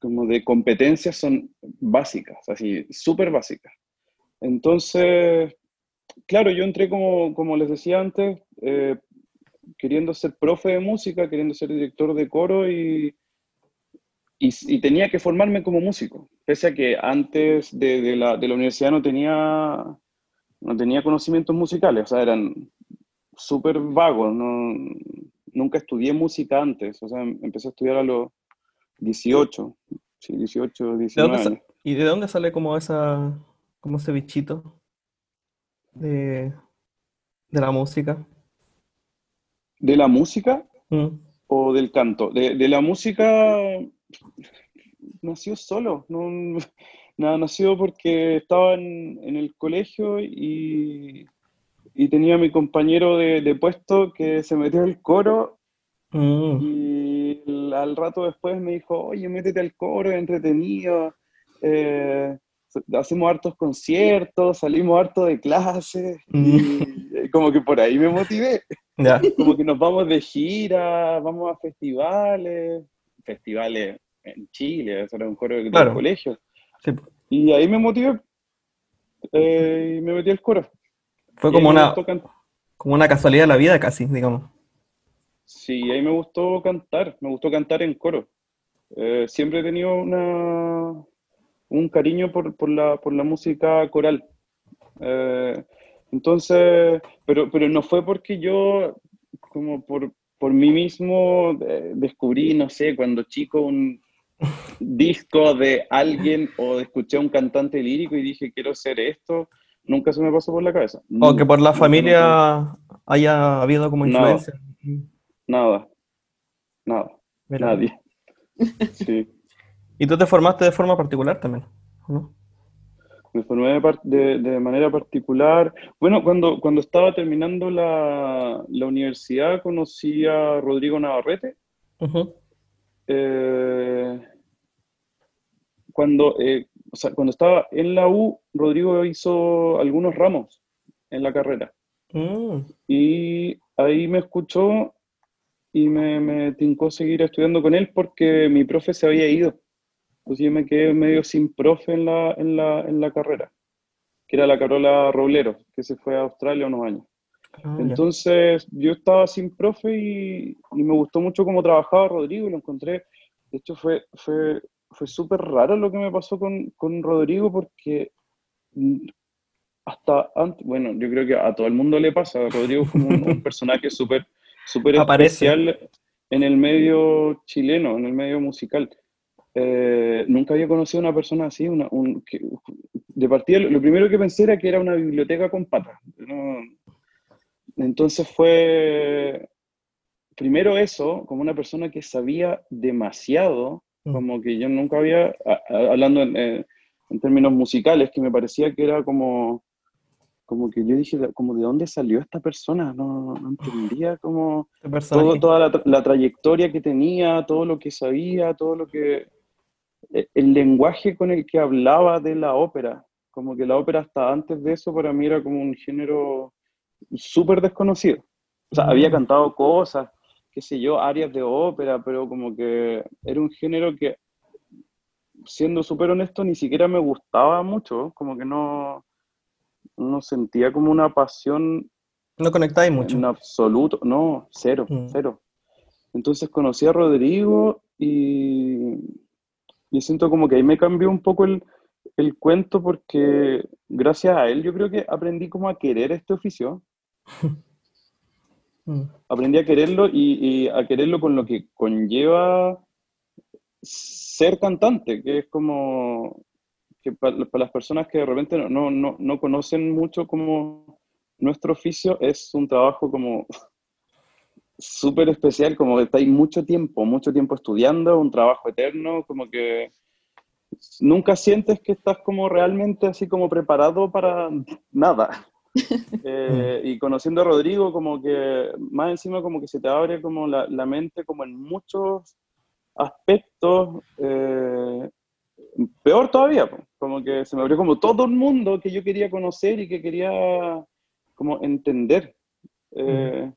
como de competencias son básicas, así, súper básicas. Entonces, claro, yo entré como, como les decía antes, eh, queriendo ser profe de música, queriendo ser director de coro y, y, tenía que formarme como músico, pese a que antes de, la, de, la, universidad no tenía, no tenía conocimientos musicales, o sea, eran súper vagos, no, nunca estudié música antes, o sea, empecé a estudiar a los 18, sí, 18, 19 ¿Y de dónde sale como esa, como ese bichito de, de la música? ¿De la música mm. o del canto? De, la música nació solo, no, nada, nació porque estaba en, el colegio y, y, tenía mi compañero de, puesto que se metió al coro mm. y al rato después me dijo, oye, métete al coro, entretenido, eh, hacemos hartos conciertos, salimos harto de clases, mm. y como que por ahí me motivé. Como que nos vamos de gira, vamos a festivales, festivales en Chile, eso era un coro de colegio. Y ahí me motivé eh, y me metí al coro. Fue como una, como una casualidad de la vida casi, digamos. Sí, ahí me gustó cantar, me gustó cantar en coro. Eh, siempre he tenido una, un cariño por, por, la, por la música coral. Eh, entonces, pero, pero no fue porque yo, como por, por mí mismo, eh, descubrí, no sé, cuando chico, un disco de alguien o escuché a un cantante lírico y dije, quiero ser esto. Nunca se me pasó por la cabeza. O que por la familia haya habido como influencia. Nada. Nada. Nadie. Sí. ¿Y tú te formaste de forma particular también? ¿no? Me formé de, de, manera particular. Bueno, cuando, cuando estaba terminando la, la universidad conocí a Rodrigo Navarrete. Eh, cuando, eh, o sea, cuando estaba en la U, Rodrigo hizo algunos ramos en la carrera. Mm. Y ahí me escuchó y me, me tincó seguir estudiando con él porque mi profe se había ido. Entonces yo me quedé medio sin profe en la, en la, en la carrera, que era la Carola Roblero, que se fue a Australia unos años. Ah, Entonces yo estaba sin profe y, y, me gustó mucho cómo trabajaba Rodrigo y lo encontré. De hecho fue, fue, fue súper raro lo que me pasó con, con Rodrigo porque hasta antes, bueno, yo creo que a todo el mundo le pasa. Rodrigo fue un, un personaje súper súper especial en el medio chileno, en el medio musical. Eh, nunca había conocido a una persona así, una, un, de partida lo primero que pensé era que era una biblioteca con patas. Entonces fue, primero eso, como una persona que sabía demasiado. Como que yo nunca había, hablando en, en, términos musicales, que me parecía que era como, como que yo dije, como de dónde salió esta persona, no, no entendía como toda la, la trayectoria que tenía, todo lo que sabía, todo lo que eh, el lenguaje con el que hablaba de la ópera, como que la ópera hasta antes de eso para mí era como un género súper desconocido. O sea, había mm. cantado cosas, qué sé yo, áreas de ópera, pero como que era un género que, siendo súper honesto, ni siquiera me gustaba mucho, como que no, no sentía como una pasión. No conectáis mucho. En absoluto, no, cero, mm. cero. Entonces conocí a Rodrigo y y siento como que ahí me cambió un poco el, el cuento porque gracias a él yo creo que aprendí como a querer este oficio. Mm. aprendí a quererlo y, a quererlo con lo que conlleva ser cantante, que es como que para, las personas que de repente no, no, no, conocen mucho como nuestro oficio, es un trabajo como súper especial, como que estáis mucho tiempo, mucho tiempo estudiando, un trabajo eterno, como que nunca sientes que estás como realmente así como preparado para nada. Eh, y conociendo a Rodrigo, como que más encima como que se te abre como la, la mente como en muchos aspectos, eh, peor todavía, como que se me abrió como todo el mundo que yo quería conocer y que quería como entender. Eh,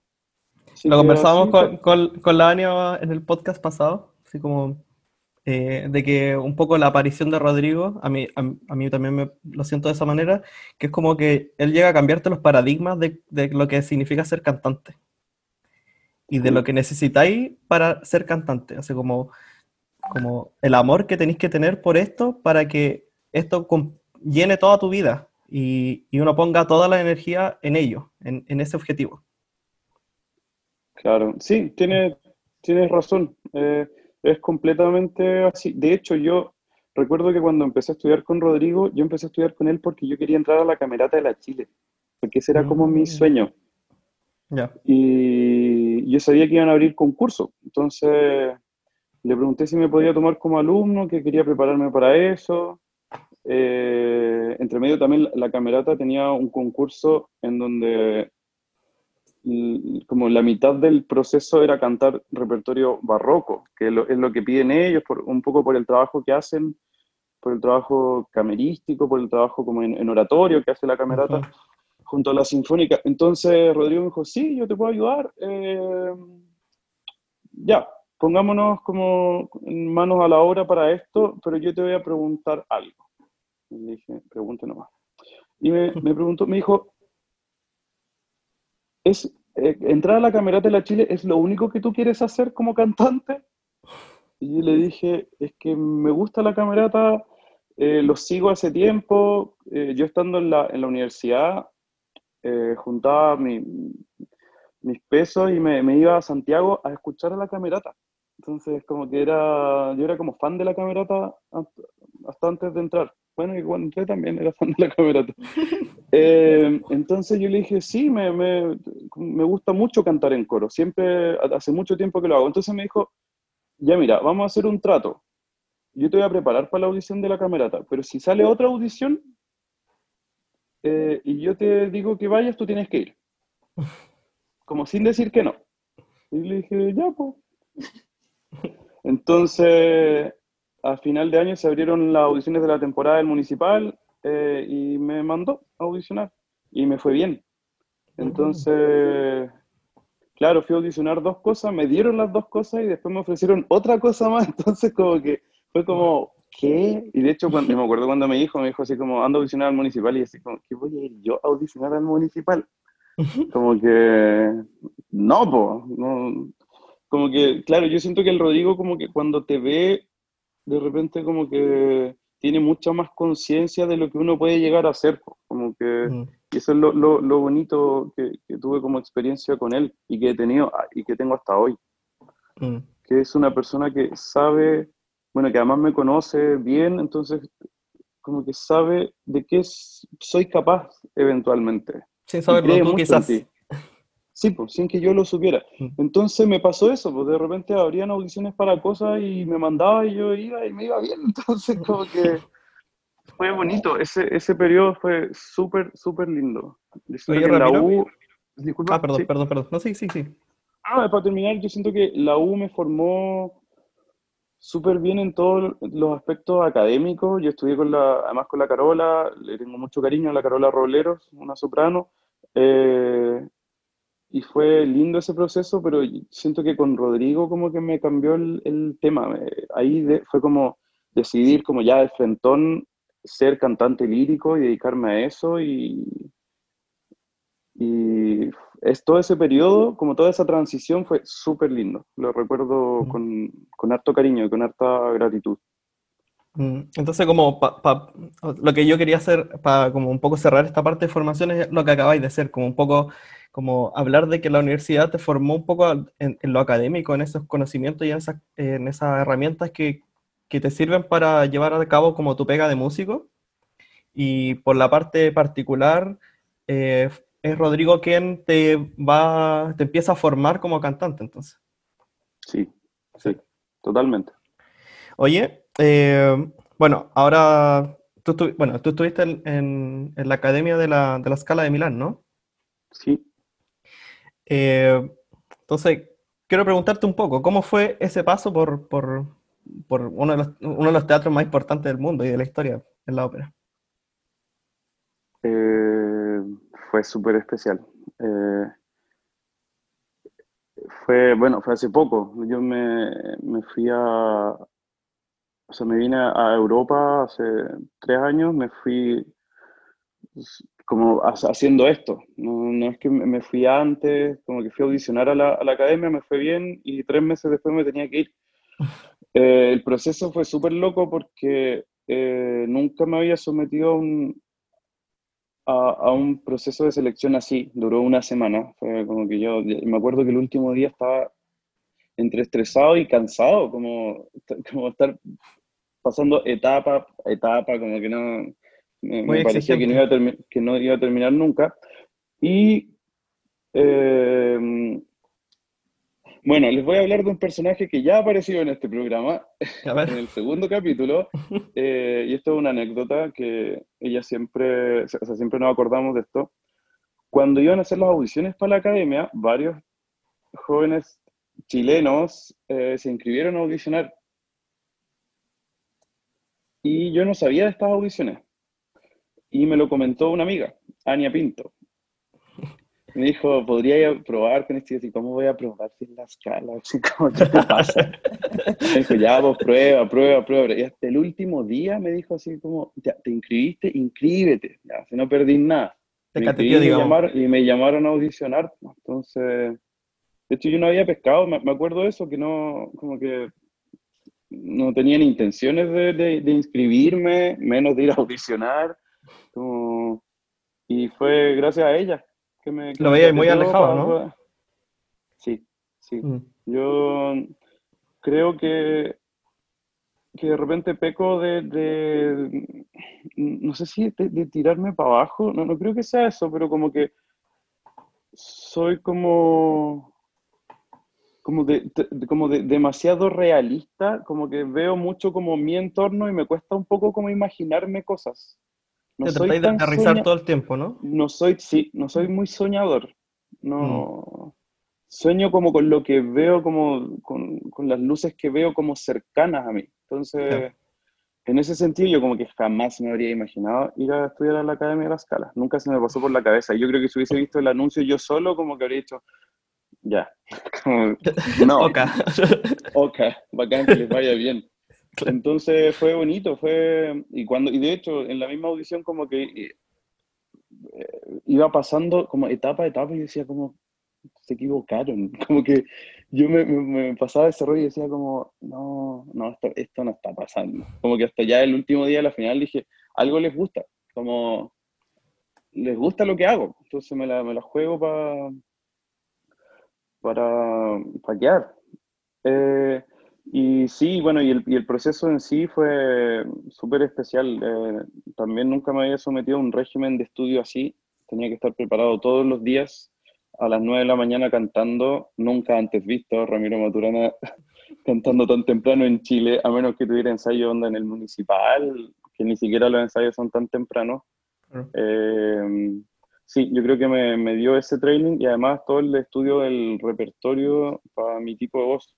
Lo conversábamos con, con, con la Ania en el podcast pasado, así como eh, de que un poco la aparición de Rodrigo, a mí, a, a mí también me, lo siento de esa manera, que es como que él llega a cambiarte los paradigmas de, de lo que significa ser cantante y de lo que necesitáis para ser cantante, así como, como el amor que tenéis que tener por esto para que esto llene toda tu vida y, y uno ponga toda la energía en ello, en, en ese objetivo. Claro, sí, tienes, tienes razón. Eh, es completamente así. De hecho, yo recuerdo que cuando empecé a estudiar con Rodrigo, yo empecé a estudiar con él porque yo quería entrar a la Camerata de la Chile, porque ese era como mi Mm. sueño. Ya. Y yo sabía que iban a abrir concursos. Entonces le pregunté si me podía tomar como alumno, que quería prepararme para eso. Eh, entre medio también la, Camerata tenía un concurso en donde como la mitad del proceso era cantar repertorio barroco, que lo- es lo que piden ellos, por, un poco por el trabajo que hacen, por el trabajo camerístico, por el trabajo como en, en oratorio que hace la Camerata Ujú. junto a la Sinfónica. Entonces Rodrigo me dijo, sí, yo te puedo ayudar. eh, ya, pongámonos como manos a la obra para esto, pero yo te voy a preguntar algo. Y le dije, pregunte nomás. Y me, me preguntó, me dijo, ¿es, eh, entrar a la Camerata de la Chile es lo único que tú quieres hacer como cantante? Y le dije, es que me gusta la Camerata, eh, los sigo hace tiempo, eh, yo estando en la, en la universidad, juntaba mi- mis pesos y me, me iba a Santiago a escuchar a la Camerata. Entonces, como que era, yo era como fan de la Camerata hasta antes de entrar. Bueno, y cuando entré también era fan de la Camerata. Eh, entonces yo le dije, sí, me, me, me gusta mucho cantar en coro, siempre, hace mucho tiempo que lo hago. Entonces me dijo, ya mira, vamos a hacer un trato. Yo te voy a preparar para la audición de la Camerata, pero si sale otra audición eh, y yo te digo que vayas, tú tienes que ir. Como sin decir que no. Y le dije, ya, pues. Entonces, a final de año se abrieron las audiciones de la temporada del municipal eh, y me mandó a audicionar y me fue bien. Entonces, claro, fui a audicionar dos cosas, me dieron las dos cosas y después me ofrecieron otra cosa más, entonces como que fue como, ¿qué? Y de hecho, cuando, me acuerdo cuando me dijo, me dijo así como, ando a audicionar al municipal y así como, ¿qué voy a ir yo a audicionar al municipal? Como que, no, po, no, como que, claro, yo siento que el Rodrigo como que cuando te ve, de repente como que tiene mucha más conciencia de lo que uno puede llegar a hacer, como que... Mm. Y eso es lo, lo, lo bonito que, que tuve como experiencia con él y que he tenido ah, y que tengo hasta hoy. Mm. Que es una persona que sabe, bueno, que además me conoce bien, entonces como que sabe de qué soy capaz eventualmente. Y saberlo cree tú, quizás. Sí, pues, sin que yo lo supiera. Mm. Entonces me pasó eso, pues de repente abrían audiciones para cosas y me mandaba y yo iba y me iba bien. Entonces como que fue bonito. Ese, ese periodo fue súper, súper lindo. Oye, la. U... Disculpa, Ah, perdón, sí. perdón, perdón. No, sí, sí, sí. Ah, para terminar, yo siento que la U me formó súper bien en todos los aspectos académicos. Yo estudié con la, además con la Carola, le tengo mucho cariño a la Carola Roleros, una soprano. eh, y fue lindo ese proceso, pero siento que con Rodrigo como que me cambió el, el tema. Ahí de- fue como decidir como ya de frentón ser cantante lírico y dedicarme a eso y, y es todo ese periodo, como toda esa transición fue súper lindo. Lo recuerdo con, con harto cariño y con harta gratitud. Mm, Entonces, como pa- pa- lo que yo quería hacer para como un poco cerrar esta parte de formación es lo que acabáis de hacer, como un poco como hablar de que la universidad te formó un poco en, en lo académico, en esos conocimientos y en esas, en esas herramientas que, que te sirven para llevar a cabo como tu pega de músico. Y por la parte particular, eh, es Rodrigo quien te va, te empieza a formar como cantante, entonces. Sí, sí, totalmente. Oye, eh, bueno, ahora tú, bueno, tú estuviste en, en- en la Academia de la, de la Scala de Milán, ¿no? Sí. Eh, entonces, quiero preguntarte un poco, ¿cómo fue ese paso por, por, por uno de los, uno de los teatros más importantes del mundo y de la historia en la ópera? Eh, fue súper especial. Eh, fue, bueno, fue hace poco. Yo me, me fui a, o sea, me vine a Europa hace tres años, me fui s- como ha- haciendo esto. No, no es que me me fui antes, como que fui a audicionar a la, a la academia, me fue bien y tres meses después me tenía que ir. Eh, el proceso fue súper loco porque eh, nunca me había sometido a un, a, a un proceso de selección así. Duró una semana. Fue como que yo, me acuerdo que el último día estaba entre estresado y cansado, como, como estar pasando etapa a etapa, como que no, me, parecía que no, iba a termi- que no iba a terminar nunca. Y eh, bueno, les voy a hablar de un personaje que ya ha aparecido en este programa, en el segundo capítulo, eh, y esto es una anécdota que ella siempre, o sea, siempre nos acordamos de esto. Cuando iban a hacer las audiciones para la academia, varios jóvenes chilenos eh, se inscribieron a audicionar. Y yo no sabía de estas audiciones. Y me lo comentó una amiga, Ania Pinto. Me dijo, podría probar con esto. Y ¿cómo voy a probar sin la escala? ¿qué te pasa? Me dijo, ya, vos prueba, prueba, prueba. Y hasta el último día me dijo así como, ya, ¿te inscribiste? Inscríbete, ya, si no perdís nada. te Me inscribí y me llamaron, y me llamaron a audicionar. pues. Entonces, de hecho yo no había pescado, me, me acuerdo de eso, que no, como que no tenía ni intenciones de, de- de inscribirme, menos de ir a audicionar. como- y fue gracias a ella que me... que Lo veía muy alejado, ¿no? Sí, sí. Mm. Yo creo que, que de repente peco de, de- no sé si de, de tirarme para abajo, no, no creo que sea eso, pero como que soy como, como, de, de- como de- demasiado realista, como que veo mucho como mi entorno y me cuesta un poco como imaginarme cosas. No Te tratáis de aterrizar todo el tiempo, ¿no? no soy, sí, no soy muy soñador. No. Sueño como con lo que veo, como con, con las luces que veo como cercanas a mí. Entonces, Claro. en ese sentido, yo como que jamás me habría imaginado ir a estudiar a la Academia de la Scala. Nunca se me pasó por la cabeza. Yo creo que si hubiese visto el anuncio yo solo, como que habría dicho, ya. No, Oca. ok, bacán que les vaya bien. Entonces fue bonito, fue, y cuando, y de hecho, en la misma audición como que eh, eh, iba pasando como etapa a etapa y decía como, se equivocaron, como que yo me, me- me pasaba ese rollo y decía como, no, no, esto, esto no está pasando. Como que hasta ya el último día de la final dije, algo les gusta, como, les gusta lo que hago, entonces me la, me la juego para para pa quedar. Eh, y sí, bueno, y el, y el proceso en sí fue súper especial. Eh, también nunca me había sometido a un régimen de estudio así. Tenía que estar preparado todos los días a las 9 de la mañana cantando, nunca antes visto, Ramiro Maturana cantando tan temprano en Chile, a menos que tuviera ensayo onda en el municipal, que ni siquiera los ensayos son tan tempranos. Claro. Eh, sí, yo creo que me, me dio ese training y además todo el estudio del repertorio para mi tipo de voz,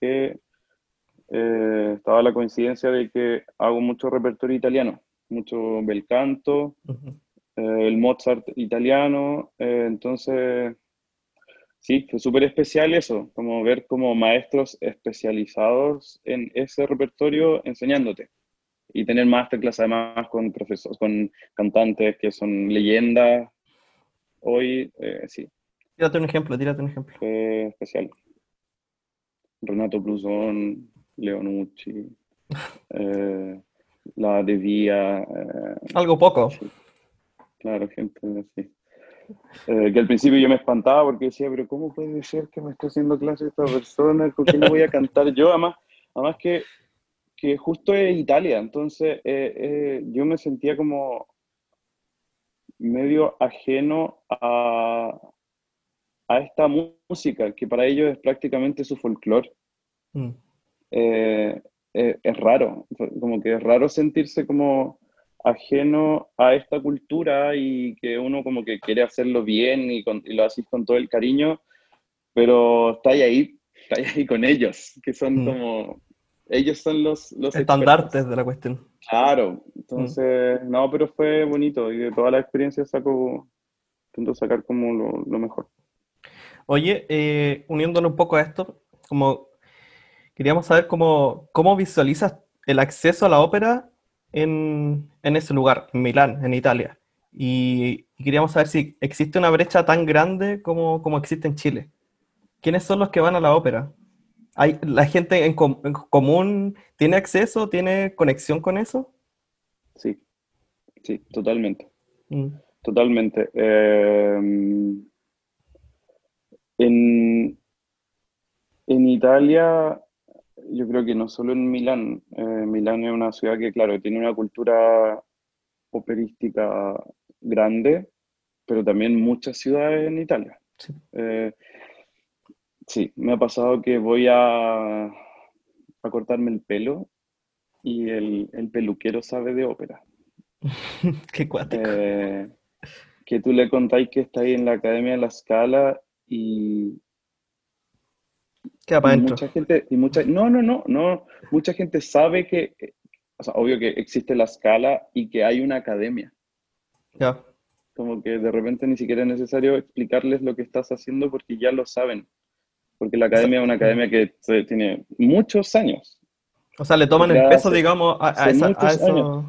que eh, estaba la coincidencia de que hago mucho repertorio italiano, mucho bel canto, Ujú. eh, el Mozart italiano, eh, entonces sí, fue súper especial eso, como ver como maestros especializados en ese repertorio enseñándote y tener masterclass además con profesores, con cantantes que son leyendas. Hoy, eh, sí, Tírate un ejemplo, tírate un ejemplo. fue especial. Renato Brusón, Leonucci, eh, la de Vía, eh, Algo poco. sí, claro, gente así. Eh, que al principio yo me espantaba porque decía, pero ¿cómo puede ser que me esté haciendo clase esta persona? ¿Con qué no voy a cantar yo? Además, además que, que justo es Italia, entonces eh, eh, yo me sentía como medio ajeno a, a esta música, que para ellos es prácticamente su folclore. Mm. Eh, eh, es raro, como que es raro sentirse como ajeno a esta cultura y que uno como que quiere hacerlo bien y, con- y lo haces con todo el cariño, pero está ahí, está ahí con ellos, que son Mm. como, ellos son los, los Estandartes expertos. de la cuestión. Claro, entonces, no, pero fue bonito y de toda la experiencia saco, intento sacar como lo, lo mejor. Oye, eh, uniéndolo un poco a esto, como queríamos saber cómo, cómo visualizas el acceso a la ópera en, en ese lugar, en Milán, en Italia. Y, y queríamos saber si existe una brecha tan grande como, como existe en Chile. ¿Quiénes son los que van a la ópera? ¿Hay, ¿La gente en, com- en común tiene acceso, tiene conexión con eso? Sí, sí, totalmente. Mm, Totalmente. Eh, en, en Italia, yo creo que no solo en Milán, eh, Milán es una ciudad que, claro, tiene una cultura operística grande, pero también muchas ciudades en Italia. sí. Eh, sí, me ha pasado que voy a, a cortarme el pelo y el, el peluquero sabe de ópera. Qué cuático. Eh, que tú le contáis que está ahí en la Academia de la Scala y, Queda y para mucha gente, y mucha, no, no, no, no, mucha gente sabe que, o sea, obvio que existe la Scala y que hay una academia. Ya. Como que de repente ni siquiera es necesario explicarles lo que estás haciendo porque ya lo saben. Porque la academia es una academia que tiene muchos años O sea, le toman el peso, hace- digamos, a, a hace esa- a muchos eso. años.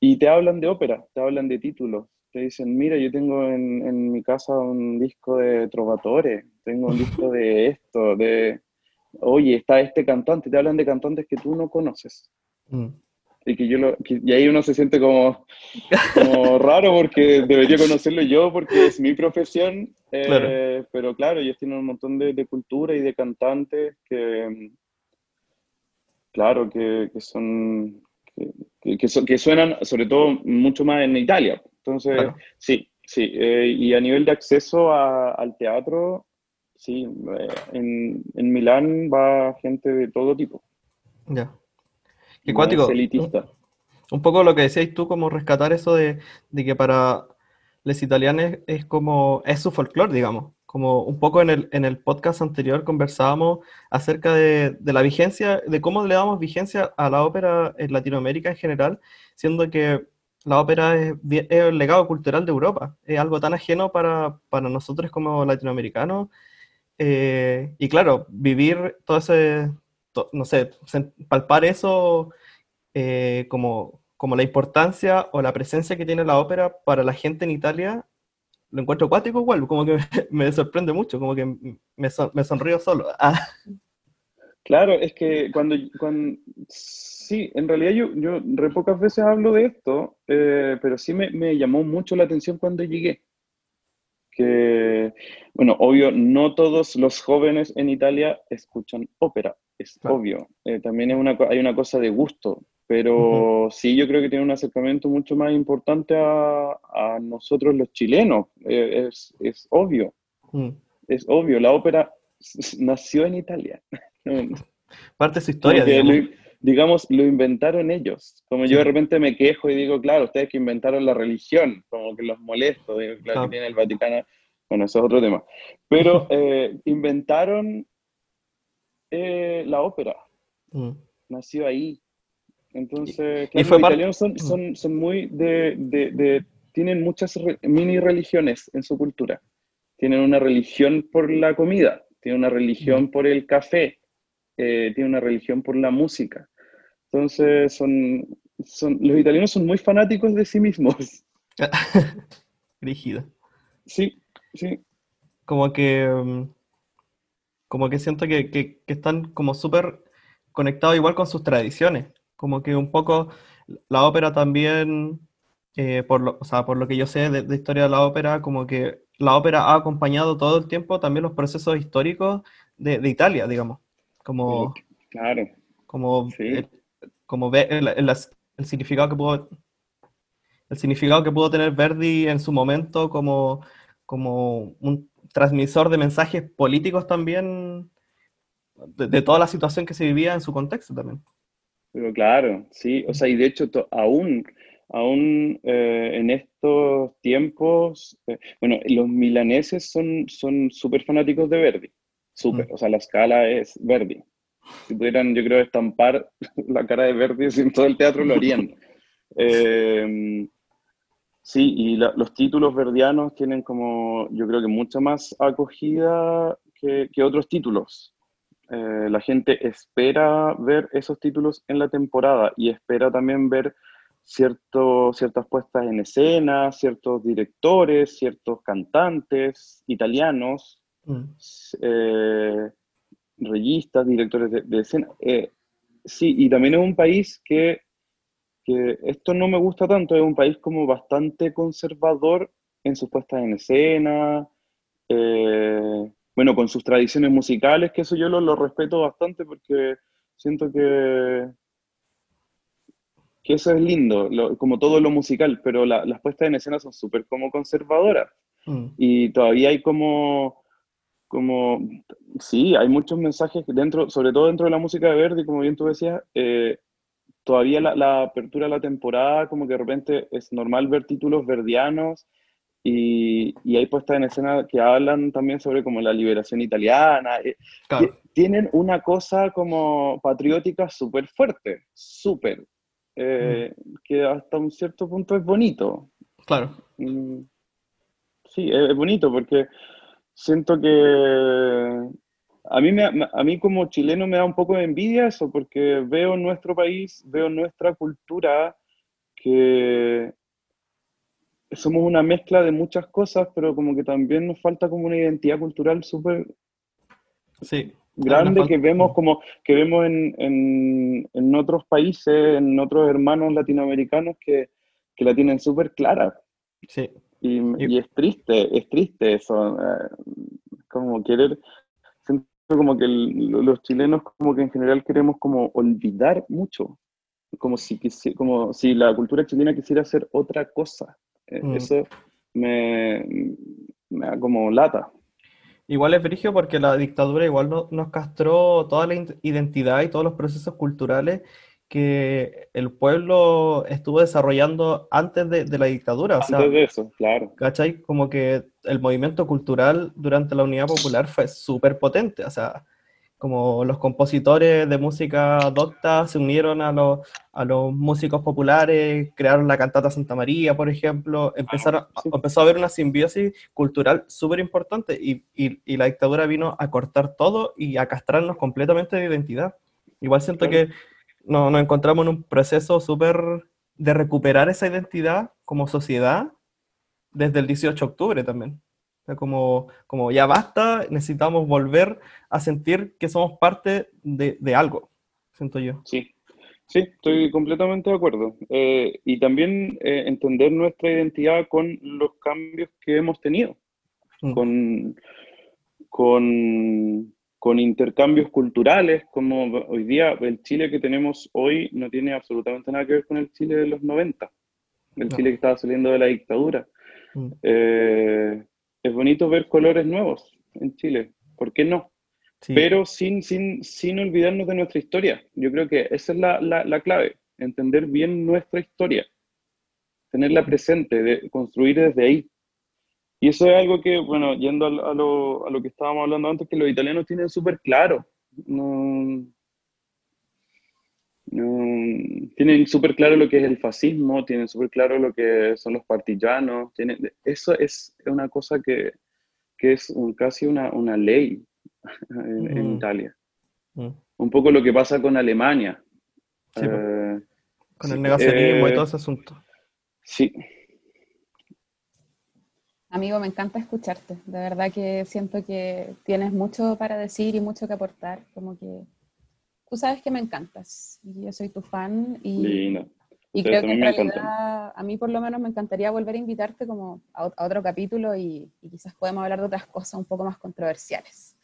y te hablan de ópera, te hablan de títulos. Te dicen, mira, yo tengo en, en mi casa un disco de Trovatore, tengo un disco de esto, de, oye, está este cantante, te hablan de cantantes que tú no conoces. Mm. Y, que yo lo, que- y ahí uno se siente como, como raro porque debería conocerlo yo porque es mi profesión, eh, Claro. pero claro, ellos tienen un montón de, de cultura y de cantantes que, claro, que, que son, que, que- suenan sobre todo mucho más en Italia. Entonces, Claro. sí, sí, eh, y a nivel de acceso a- al teatro, sí, eh, en, en Milán va gente de todo tipo. Ya. Qué cuático. elitista. Un poco lo que decías tú, como rescatar eso de, de que para los italianos es como, es su folclore, digamos. Como un poco en el, en el podcast anterior conversábamos acerca de, de la vigencia, de cómo le damos vigencia a la ópera en Latinoamérica en general, siendo que la ópera es, el legado cultural de Europa, es algo tan ajeno para, para nosotros como latinoamericanos. Eh, y claro, vivir todo ese, no sé, palpar eso eh, como, como la importancia o la presencia que tiene la ópera para la gente en Italia, lo encuentro acuático igual, como que me, sorprende mucho, como que me, son- me sonrío solo. Ah, Claro, es que cuando, cuando sí, en realidad yo, yo re pocas veces hablo de esto, eh, pero sí me, me llamó mucho la atención cuando llegué. Que, bueno, obvio, no todos los jóvenes en Italia escuchan ópera, es Claro. obvio. Eh, también es una, hay una cosa de gusto, pero sí yo creo que tiene un acercamiento mucho más importante a, a nosotros los chilenos, eh, es, es obvio mm. es obvio, la ópera nació en Italia. Parte de su historia, digamos. Digamos, lo inventaron ellos. Como yo de repente me quejo y digo, claro, ustedes que inventaron la religión, como que los molesto, digo, claro, Claro. que tiene el Vaticano, bueno, eso es otro tema. Pero eh, inventaron eh, la ópera, Mm. nació ahí. Entonces, Y claro, fue los italianos son, son, son muy de, de- de- tienen muchas re- mini religiones en su cultura. Tienen una religión por la comida, tienen una religión por el café, eh, tienen una religión por la música. Entonces, son, son, los italianos son muy fanáticos de sí mismos. Rígido. Sí, sí, Como que, mm, como que siento que, que- que están como súper conectados igual con sus tradiciones. Como que un poco la ópera también, eh, por lo, o sea, por lo que yo sé de, de historia de la ópera, como que la ópera ha acompañado todo el tiempo también los procesos históricos de, de Italia, digamos. Como, claro. como, Sí. Como ve el, el- el significado que pudo, el significado que pudo tener Verdi en su momento como, como un transmisor de mensajes políticos también, de, de toda la situación que se vivía en su contexto también. Pero claro, sí, o sea, y de hecho aún, aún eh, en estos tiempos, eh, bueno, los milaneses son son súper fanáticos de Verdi, súper, Mm. o sea, la escala es Verdi. Si pudieran, yo creo, estampar la cara de Verdi en todo el teatro, lo harían. Eh, sí, y la- los títulos verdianos tienen como, yo creo que mucha más acogida que, que otros títulos. Eh, la gente espera ver esos títulos en la temporada y espera también ver cierto, ciertas puestas en escena, ciertos directores, ciertos cantantes italianos, Mm. eh, directores de, de escena. Eh, sí, y también es un país que, que esto no me gusta tanto, es un país como bastante conservador en sus puestas en escena, eh, bueno, con sus tradiciones musicales, que eso yo lo, lo respeto bastante porque siento que, que eso es lindo, lo- como todo lo musical, pero la- las puestas en escena son súper como conservadoras Mm. y todavía hay como, como, sí, hay muchos mensajes dentro, sobre todo dentro de la música de Verdi, como bien tú decías, eh, todavía la, la apertura de la temporada, como que de repente es normal ver títulos verdianos y, y hay puestas en escena que hablan también sobre como la liberación italiana. eh, Claro. Tienen una cosa como patriótica súper fuerte, súper, eh, que hasta un cierto punto es bonito. Claro. Mm, Sí, es bonito porque siento que a mí, me, a mí como chileno me da un poco de envidia eso, porque veo nuestro país, veo nuestra cultura, que somos una mezcla de muchas cosas, pero como que también nos falta como una identidad cultural súper Sí. grande que vemos como que vemos en, en, en otros países, en otros hermanos latinoamericanos que, que la tienen súper clara. Sí. Y, Y- es triste, es triste eso. eh, como querer, siento como que el- los chilenos como que en general queremos como olvidar mucho, como si, quisi- como si la cultura chilena quisiera hacer otra cosa. Eh, Mm. Eso me, me da como lata. Igual es brigio porque la dictadura igual no- nos castró toda la identidad y todos los procesos culturales que el pueblo estuvo desarrollando antes de, de la dictadura. O sea, Antes de eso, claro. ¿cachai? Como que el movimiento cultural durante la Unidad Popular fue súper potente. O sea, como los compositores de música docta se unieron a los, a los músicos populares, crearon la cantata Santa María, por ejemplo, empezaron, sí. empezó a haber una simbiosis cultural súper importante y, y- y la dictadura vino a cortar todo y a castrarnos completamente de identidad. Igual siento Claro. que no- nos encontramos en un proceso súper de recuperar esa identidad como sociedad desde el 18 de octubre también. O sea, como, como ya basta, necesitamos volver a sentir que somos parte de, de algo, siento yo. Sí, sí, estoy completamente de acuerdo. Eh, y también eh, entender nuestra identidad con los cambios que hemos tenido, Mm. con, con, con intercambios culturales, como hoy día el Chile que tenemos hoy no tiene absolutamente nada que ver con el Chile de los 90, el No. Chile que estaba saliendo de la dictadura. Mm. Eh, es bonito ver colores nuevos en Chile, ¿por qué no? Sí, pero sin, sin, sin olvidarnos de nuestra historia. Yo creo que esa es la, la, la clave, entender bien nuestra historia, tenerla presente, de, construir desde ahí. Y eso es algo que, bueno, yendo a, lo- a lo, a lo que estábamos hablando antes, que los italianos tienen súper claro. No, no- tienen súper claro lo que es el fascismo, tienen súper claro lo que son los partisanos. Tienen, eso es una cosa que, que es un- casi una, una ley en, en. Italia. mm, Un poco lo que pasa con Alemania. Sí. Eh, con el negacionismo y eh, todo ese asunto. sí, Amigo, me encanta escucharte. De verdad que siento que tienes mucho para decir y mucho que aportar. Como que tú sabes que me encantas. Y yo soy tu fan y, lindo. y creo que en realidad a mí por lo menos me encantaría volver a invitarte como a, a otro capítulo y, y quizás podemos hablar de otras cosas un poco más controversiales.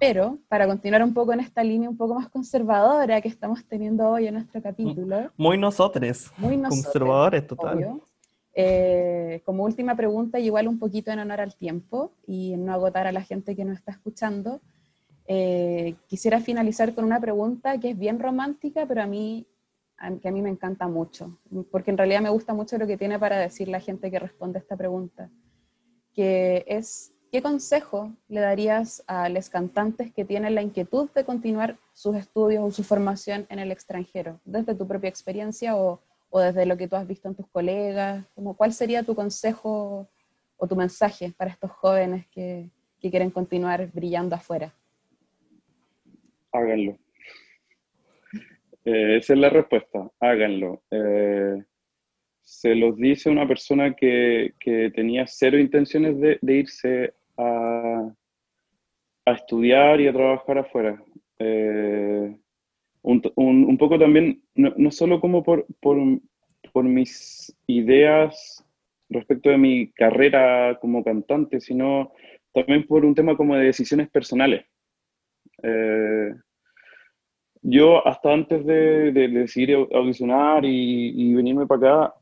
Pero para continuar un poco en esta línea un poco más conservadora que estamos teniendo hoy en nuestro capítulo, Muy nosotros, muy nosotros, conservadores, total. obvio. Eh, como última pregunta, y igual un poquito en honor al tiempo y no agotar a la gente que nos está escuchando, eh, quisiera finalizar con una pregunta que es bien romántica, pero a mí que a mí me encanta mucho, porque en realidad me gusta mucho lo que tiene para decir la gente que responde esta pregunta, que es, ¿qué consejo le darías a los cantantes que tienen la inquietud de continuar sus estudios o su formación en el extranjero, desde tu propia experiencia o, o desde lo que tú has visto en tus colegas? ¿Cuál sería tu consejo o tu mensaje para estos jóvenes que, que quieren continuar brillando afuera? Háganlo. Eh, esa es la respuesta, háganlo. Eh, se los dice una persona que, que tenía cero intenciones de, de irse a, a, estudiar y a trabajar afuera. Eh, un, un, un, poco también, no, no solo como por, por, por, mis ideas respecto de mi carrera como cantante, sino también por un tema como de decisiones personales. Eh, yo hasta antes de, de, de decidir audicionar y, y, venirme para acá,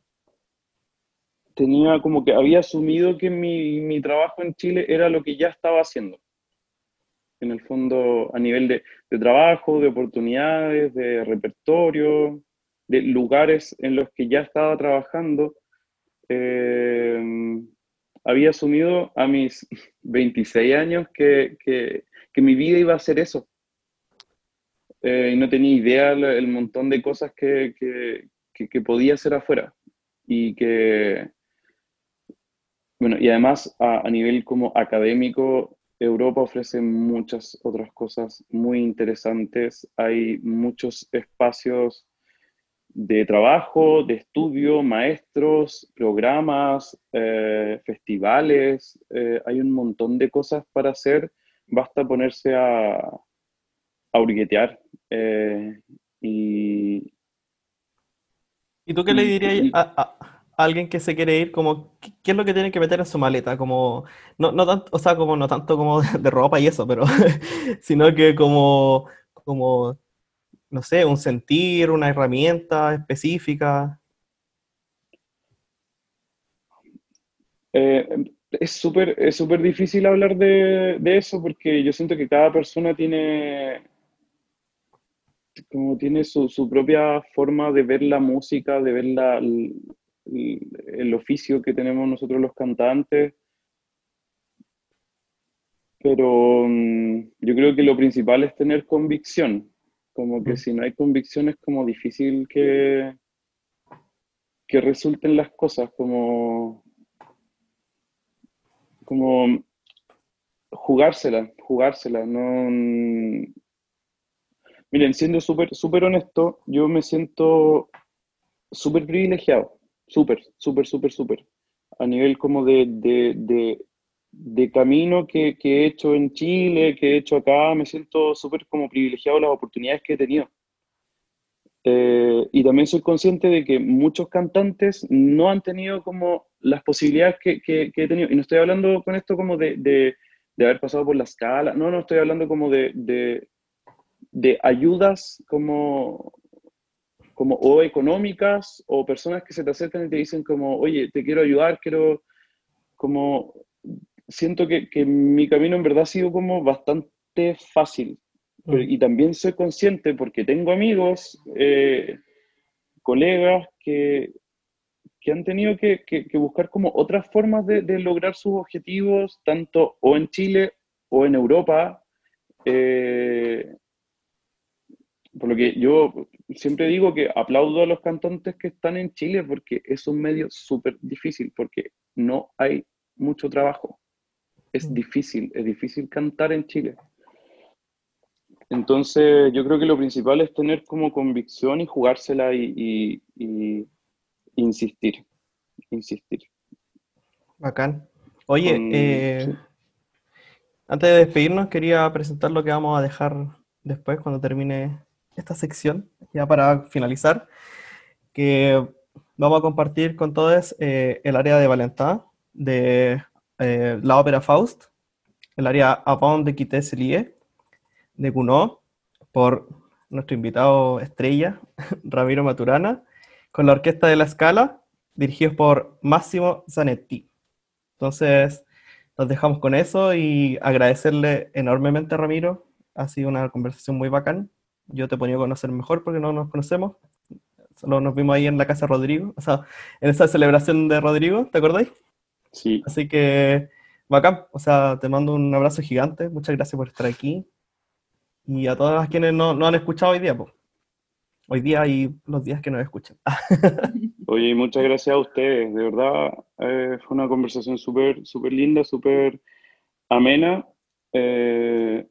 tenía como que había asumido que mi, mi, trabajo en Chile era lo que ya estaba haciendo. En el fondo, a nivel de, de trabajo, de oportunidades, de repertorio, de lugares en los que ya estaba trabajando, eh, había asumido a mis 26 años que, que, que mi vida iba a ser eso eh, y no tenía idea el, el montón de cosas que, que, podía hacer afuera. Y que, bueno, y además a, a, nivel como académico, Europa ofrece muchas otras cosas muy interesantes. Hay muchos espacios de trabajo, de estudio, maestros, programas, eh, festivales. Eh, hay un montón de cosas para hacer. Basta ponerse a, a hurguetear. Eh, y, ¿Y tú qué le dirías a, a, a, alguien que se quiere ir? Como, ¿qué, ¿Qué es lo que tiene que meter en su maleta? Como, no, no tanto, o sea, como, no tanto como de, de ropa y eso, pero sino que como, como, no sé, un sentir, una herramienta específica. Eh, es súper es súper difícil hablar de, de, eso porque yo siento que cada persona tiene como tiene su, su, propia forma de ver la música, de ver la, el, oficio que tenemos nosotros los cantantes. Pero um, yo creo que lo principal es tener convicción. Como que mm. si no hay convicción es como difícil que, que resulten las cosas, como, como jugársela, jugársela. No, Miren, siendo súper súper honesto, yo me siento súper privilegiado, súper, súper, súper, súper, a nivel como de, de, de, de camino que, que, he hecho en Chile, que he hecho acá, me siento súper como privilegiado las oportunidades que he tenido. Eh, y también soy consciente de que muchos cantantes no han tenido como las posibilidades que, que, que he tenido. Y no estoy hablando con esto como de, de, de haber pasado por la escala, no, no estoy hablando como de, de ayudas como, como o económicas o personas que se te acercan y te dicen como, oye, te quiero ayudar, quiero como, siento que, que mi camino en verdad ha sido como bastante fácil. Mm. y también soy consciente porque tengo amigos, eh, colegas que, que han tenido que, que, que, buscar como otras formas de, de, lograr sus objetivos, tanto o en Chile o en Europa. Eh, por lo que yo siempre digo que aplaudo a los cantantes que están en Chile porque es un medio súper difícil, porque no hay mucho trabajo. Es mm. difícil, es difícil cantar en Chile. Entonces, yo creo que lo principal es tener como convicción y jugársela y, y, y insistir, insistir. Bacán. Oye, Con, eh, sí. antes de despedirnos, quería presentar lo que vamos a dejar después cuando termine esta sección, ya para finalizar, que vamos a compartir con todos eh, el área de Valentá, de eh, la ópera Faust, el área Avant de Quité Celie, de Gounod, por nuestro invitado estrella, Ramiro Maturana, con la Orquesta de la Escala, dirigidos por Máximo Zanetti. Entonces, nos dejamos con eso y agradecerle enormemente a Ramiro. Ha sido una conversación muy bacán yo te he podido conocer mejor porque no nos conocemos. solo nos vimos ahí en la casa de Rodrigo, o sea, en esa celebración de Rodrigo, ¿te acordáis? Sí, Así que, bacán, o sea, te mando un abrazo gigante, muchas gracias por estar aquí. Y a todas las quienes no, no han escuchado hoy día, pues. Hoy día y los días que nos escuchan. Oye, muchas gracias a ustedes, de verdad, eh, fue una conversación súper, súper linda, súper amena, eh,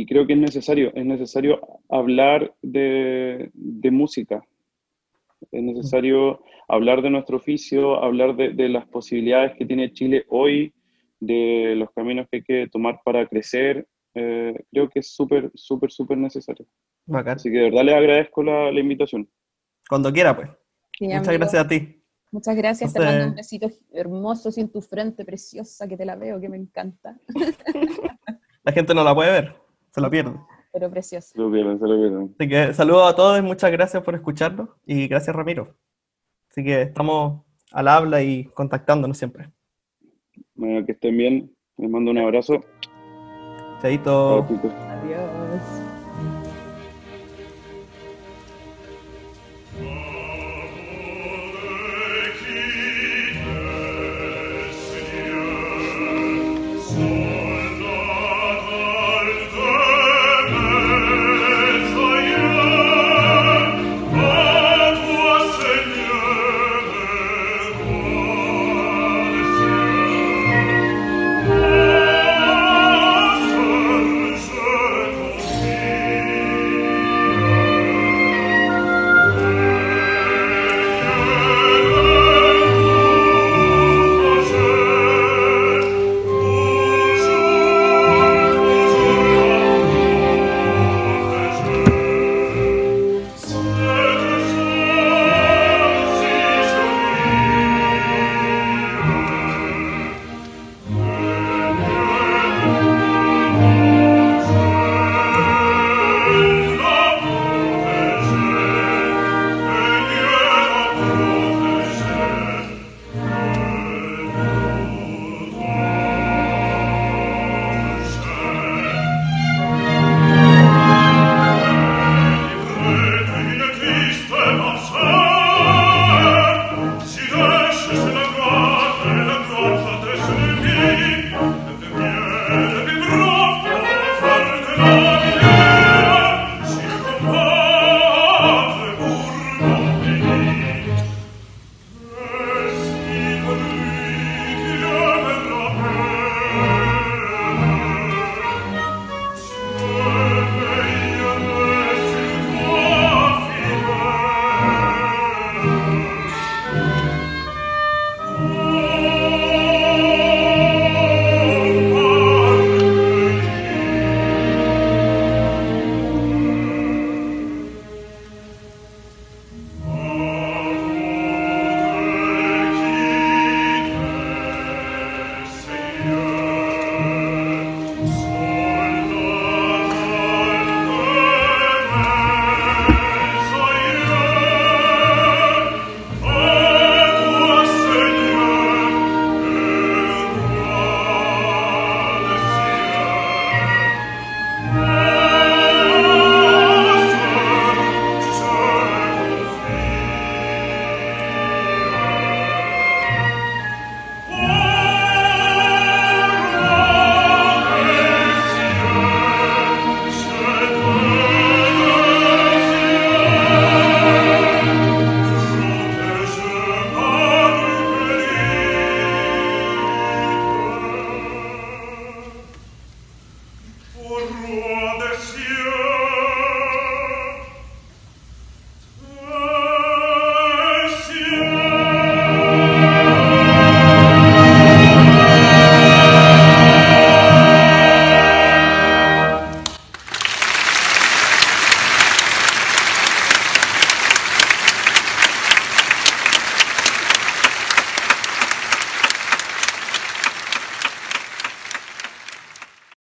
y creo que es necesario, es necesario hablar de, de música, es necesario hablar de nuestro oficio, hablar de, de las posibilidades que tiene Chile hoy, de los caminos que hay que tomar para crecer, eh, creo que es súper, súper, súper necesario. Bacán. Así que de verdad les agradezco la, la invitación. Cuando quiera, pues. Sí, Muchas amigo. gracias a ti. Muchas gracias, te mando un besito hermoso así en tu frente, preciosa, que te la veo, que me encanta, La gente no la puede ver, se la pierde. pero preciosa. Se lo pierden, se lo pierden. Así que saludos a todos, muchas gracias por escucharnos y gracias Ramiro. Así que estamos al habla y contactándonos siempre. Bueno, que estén bien. Les mando un abrazo. Chaito. Adiós.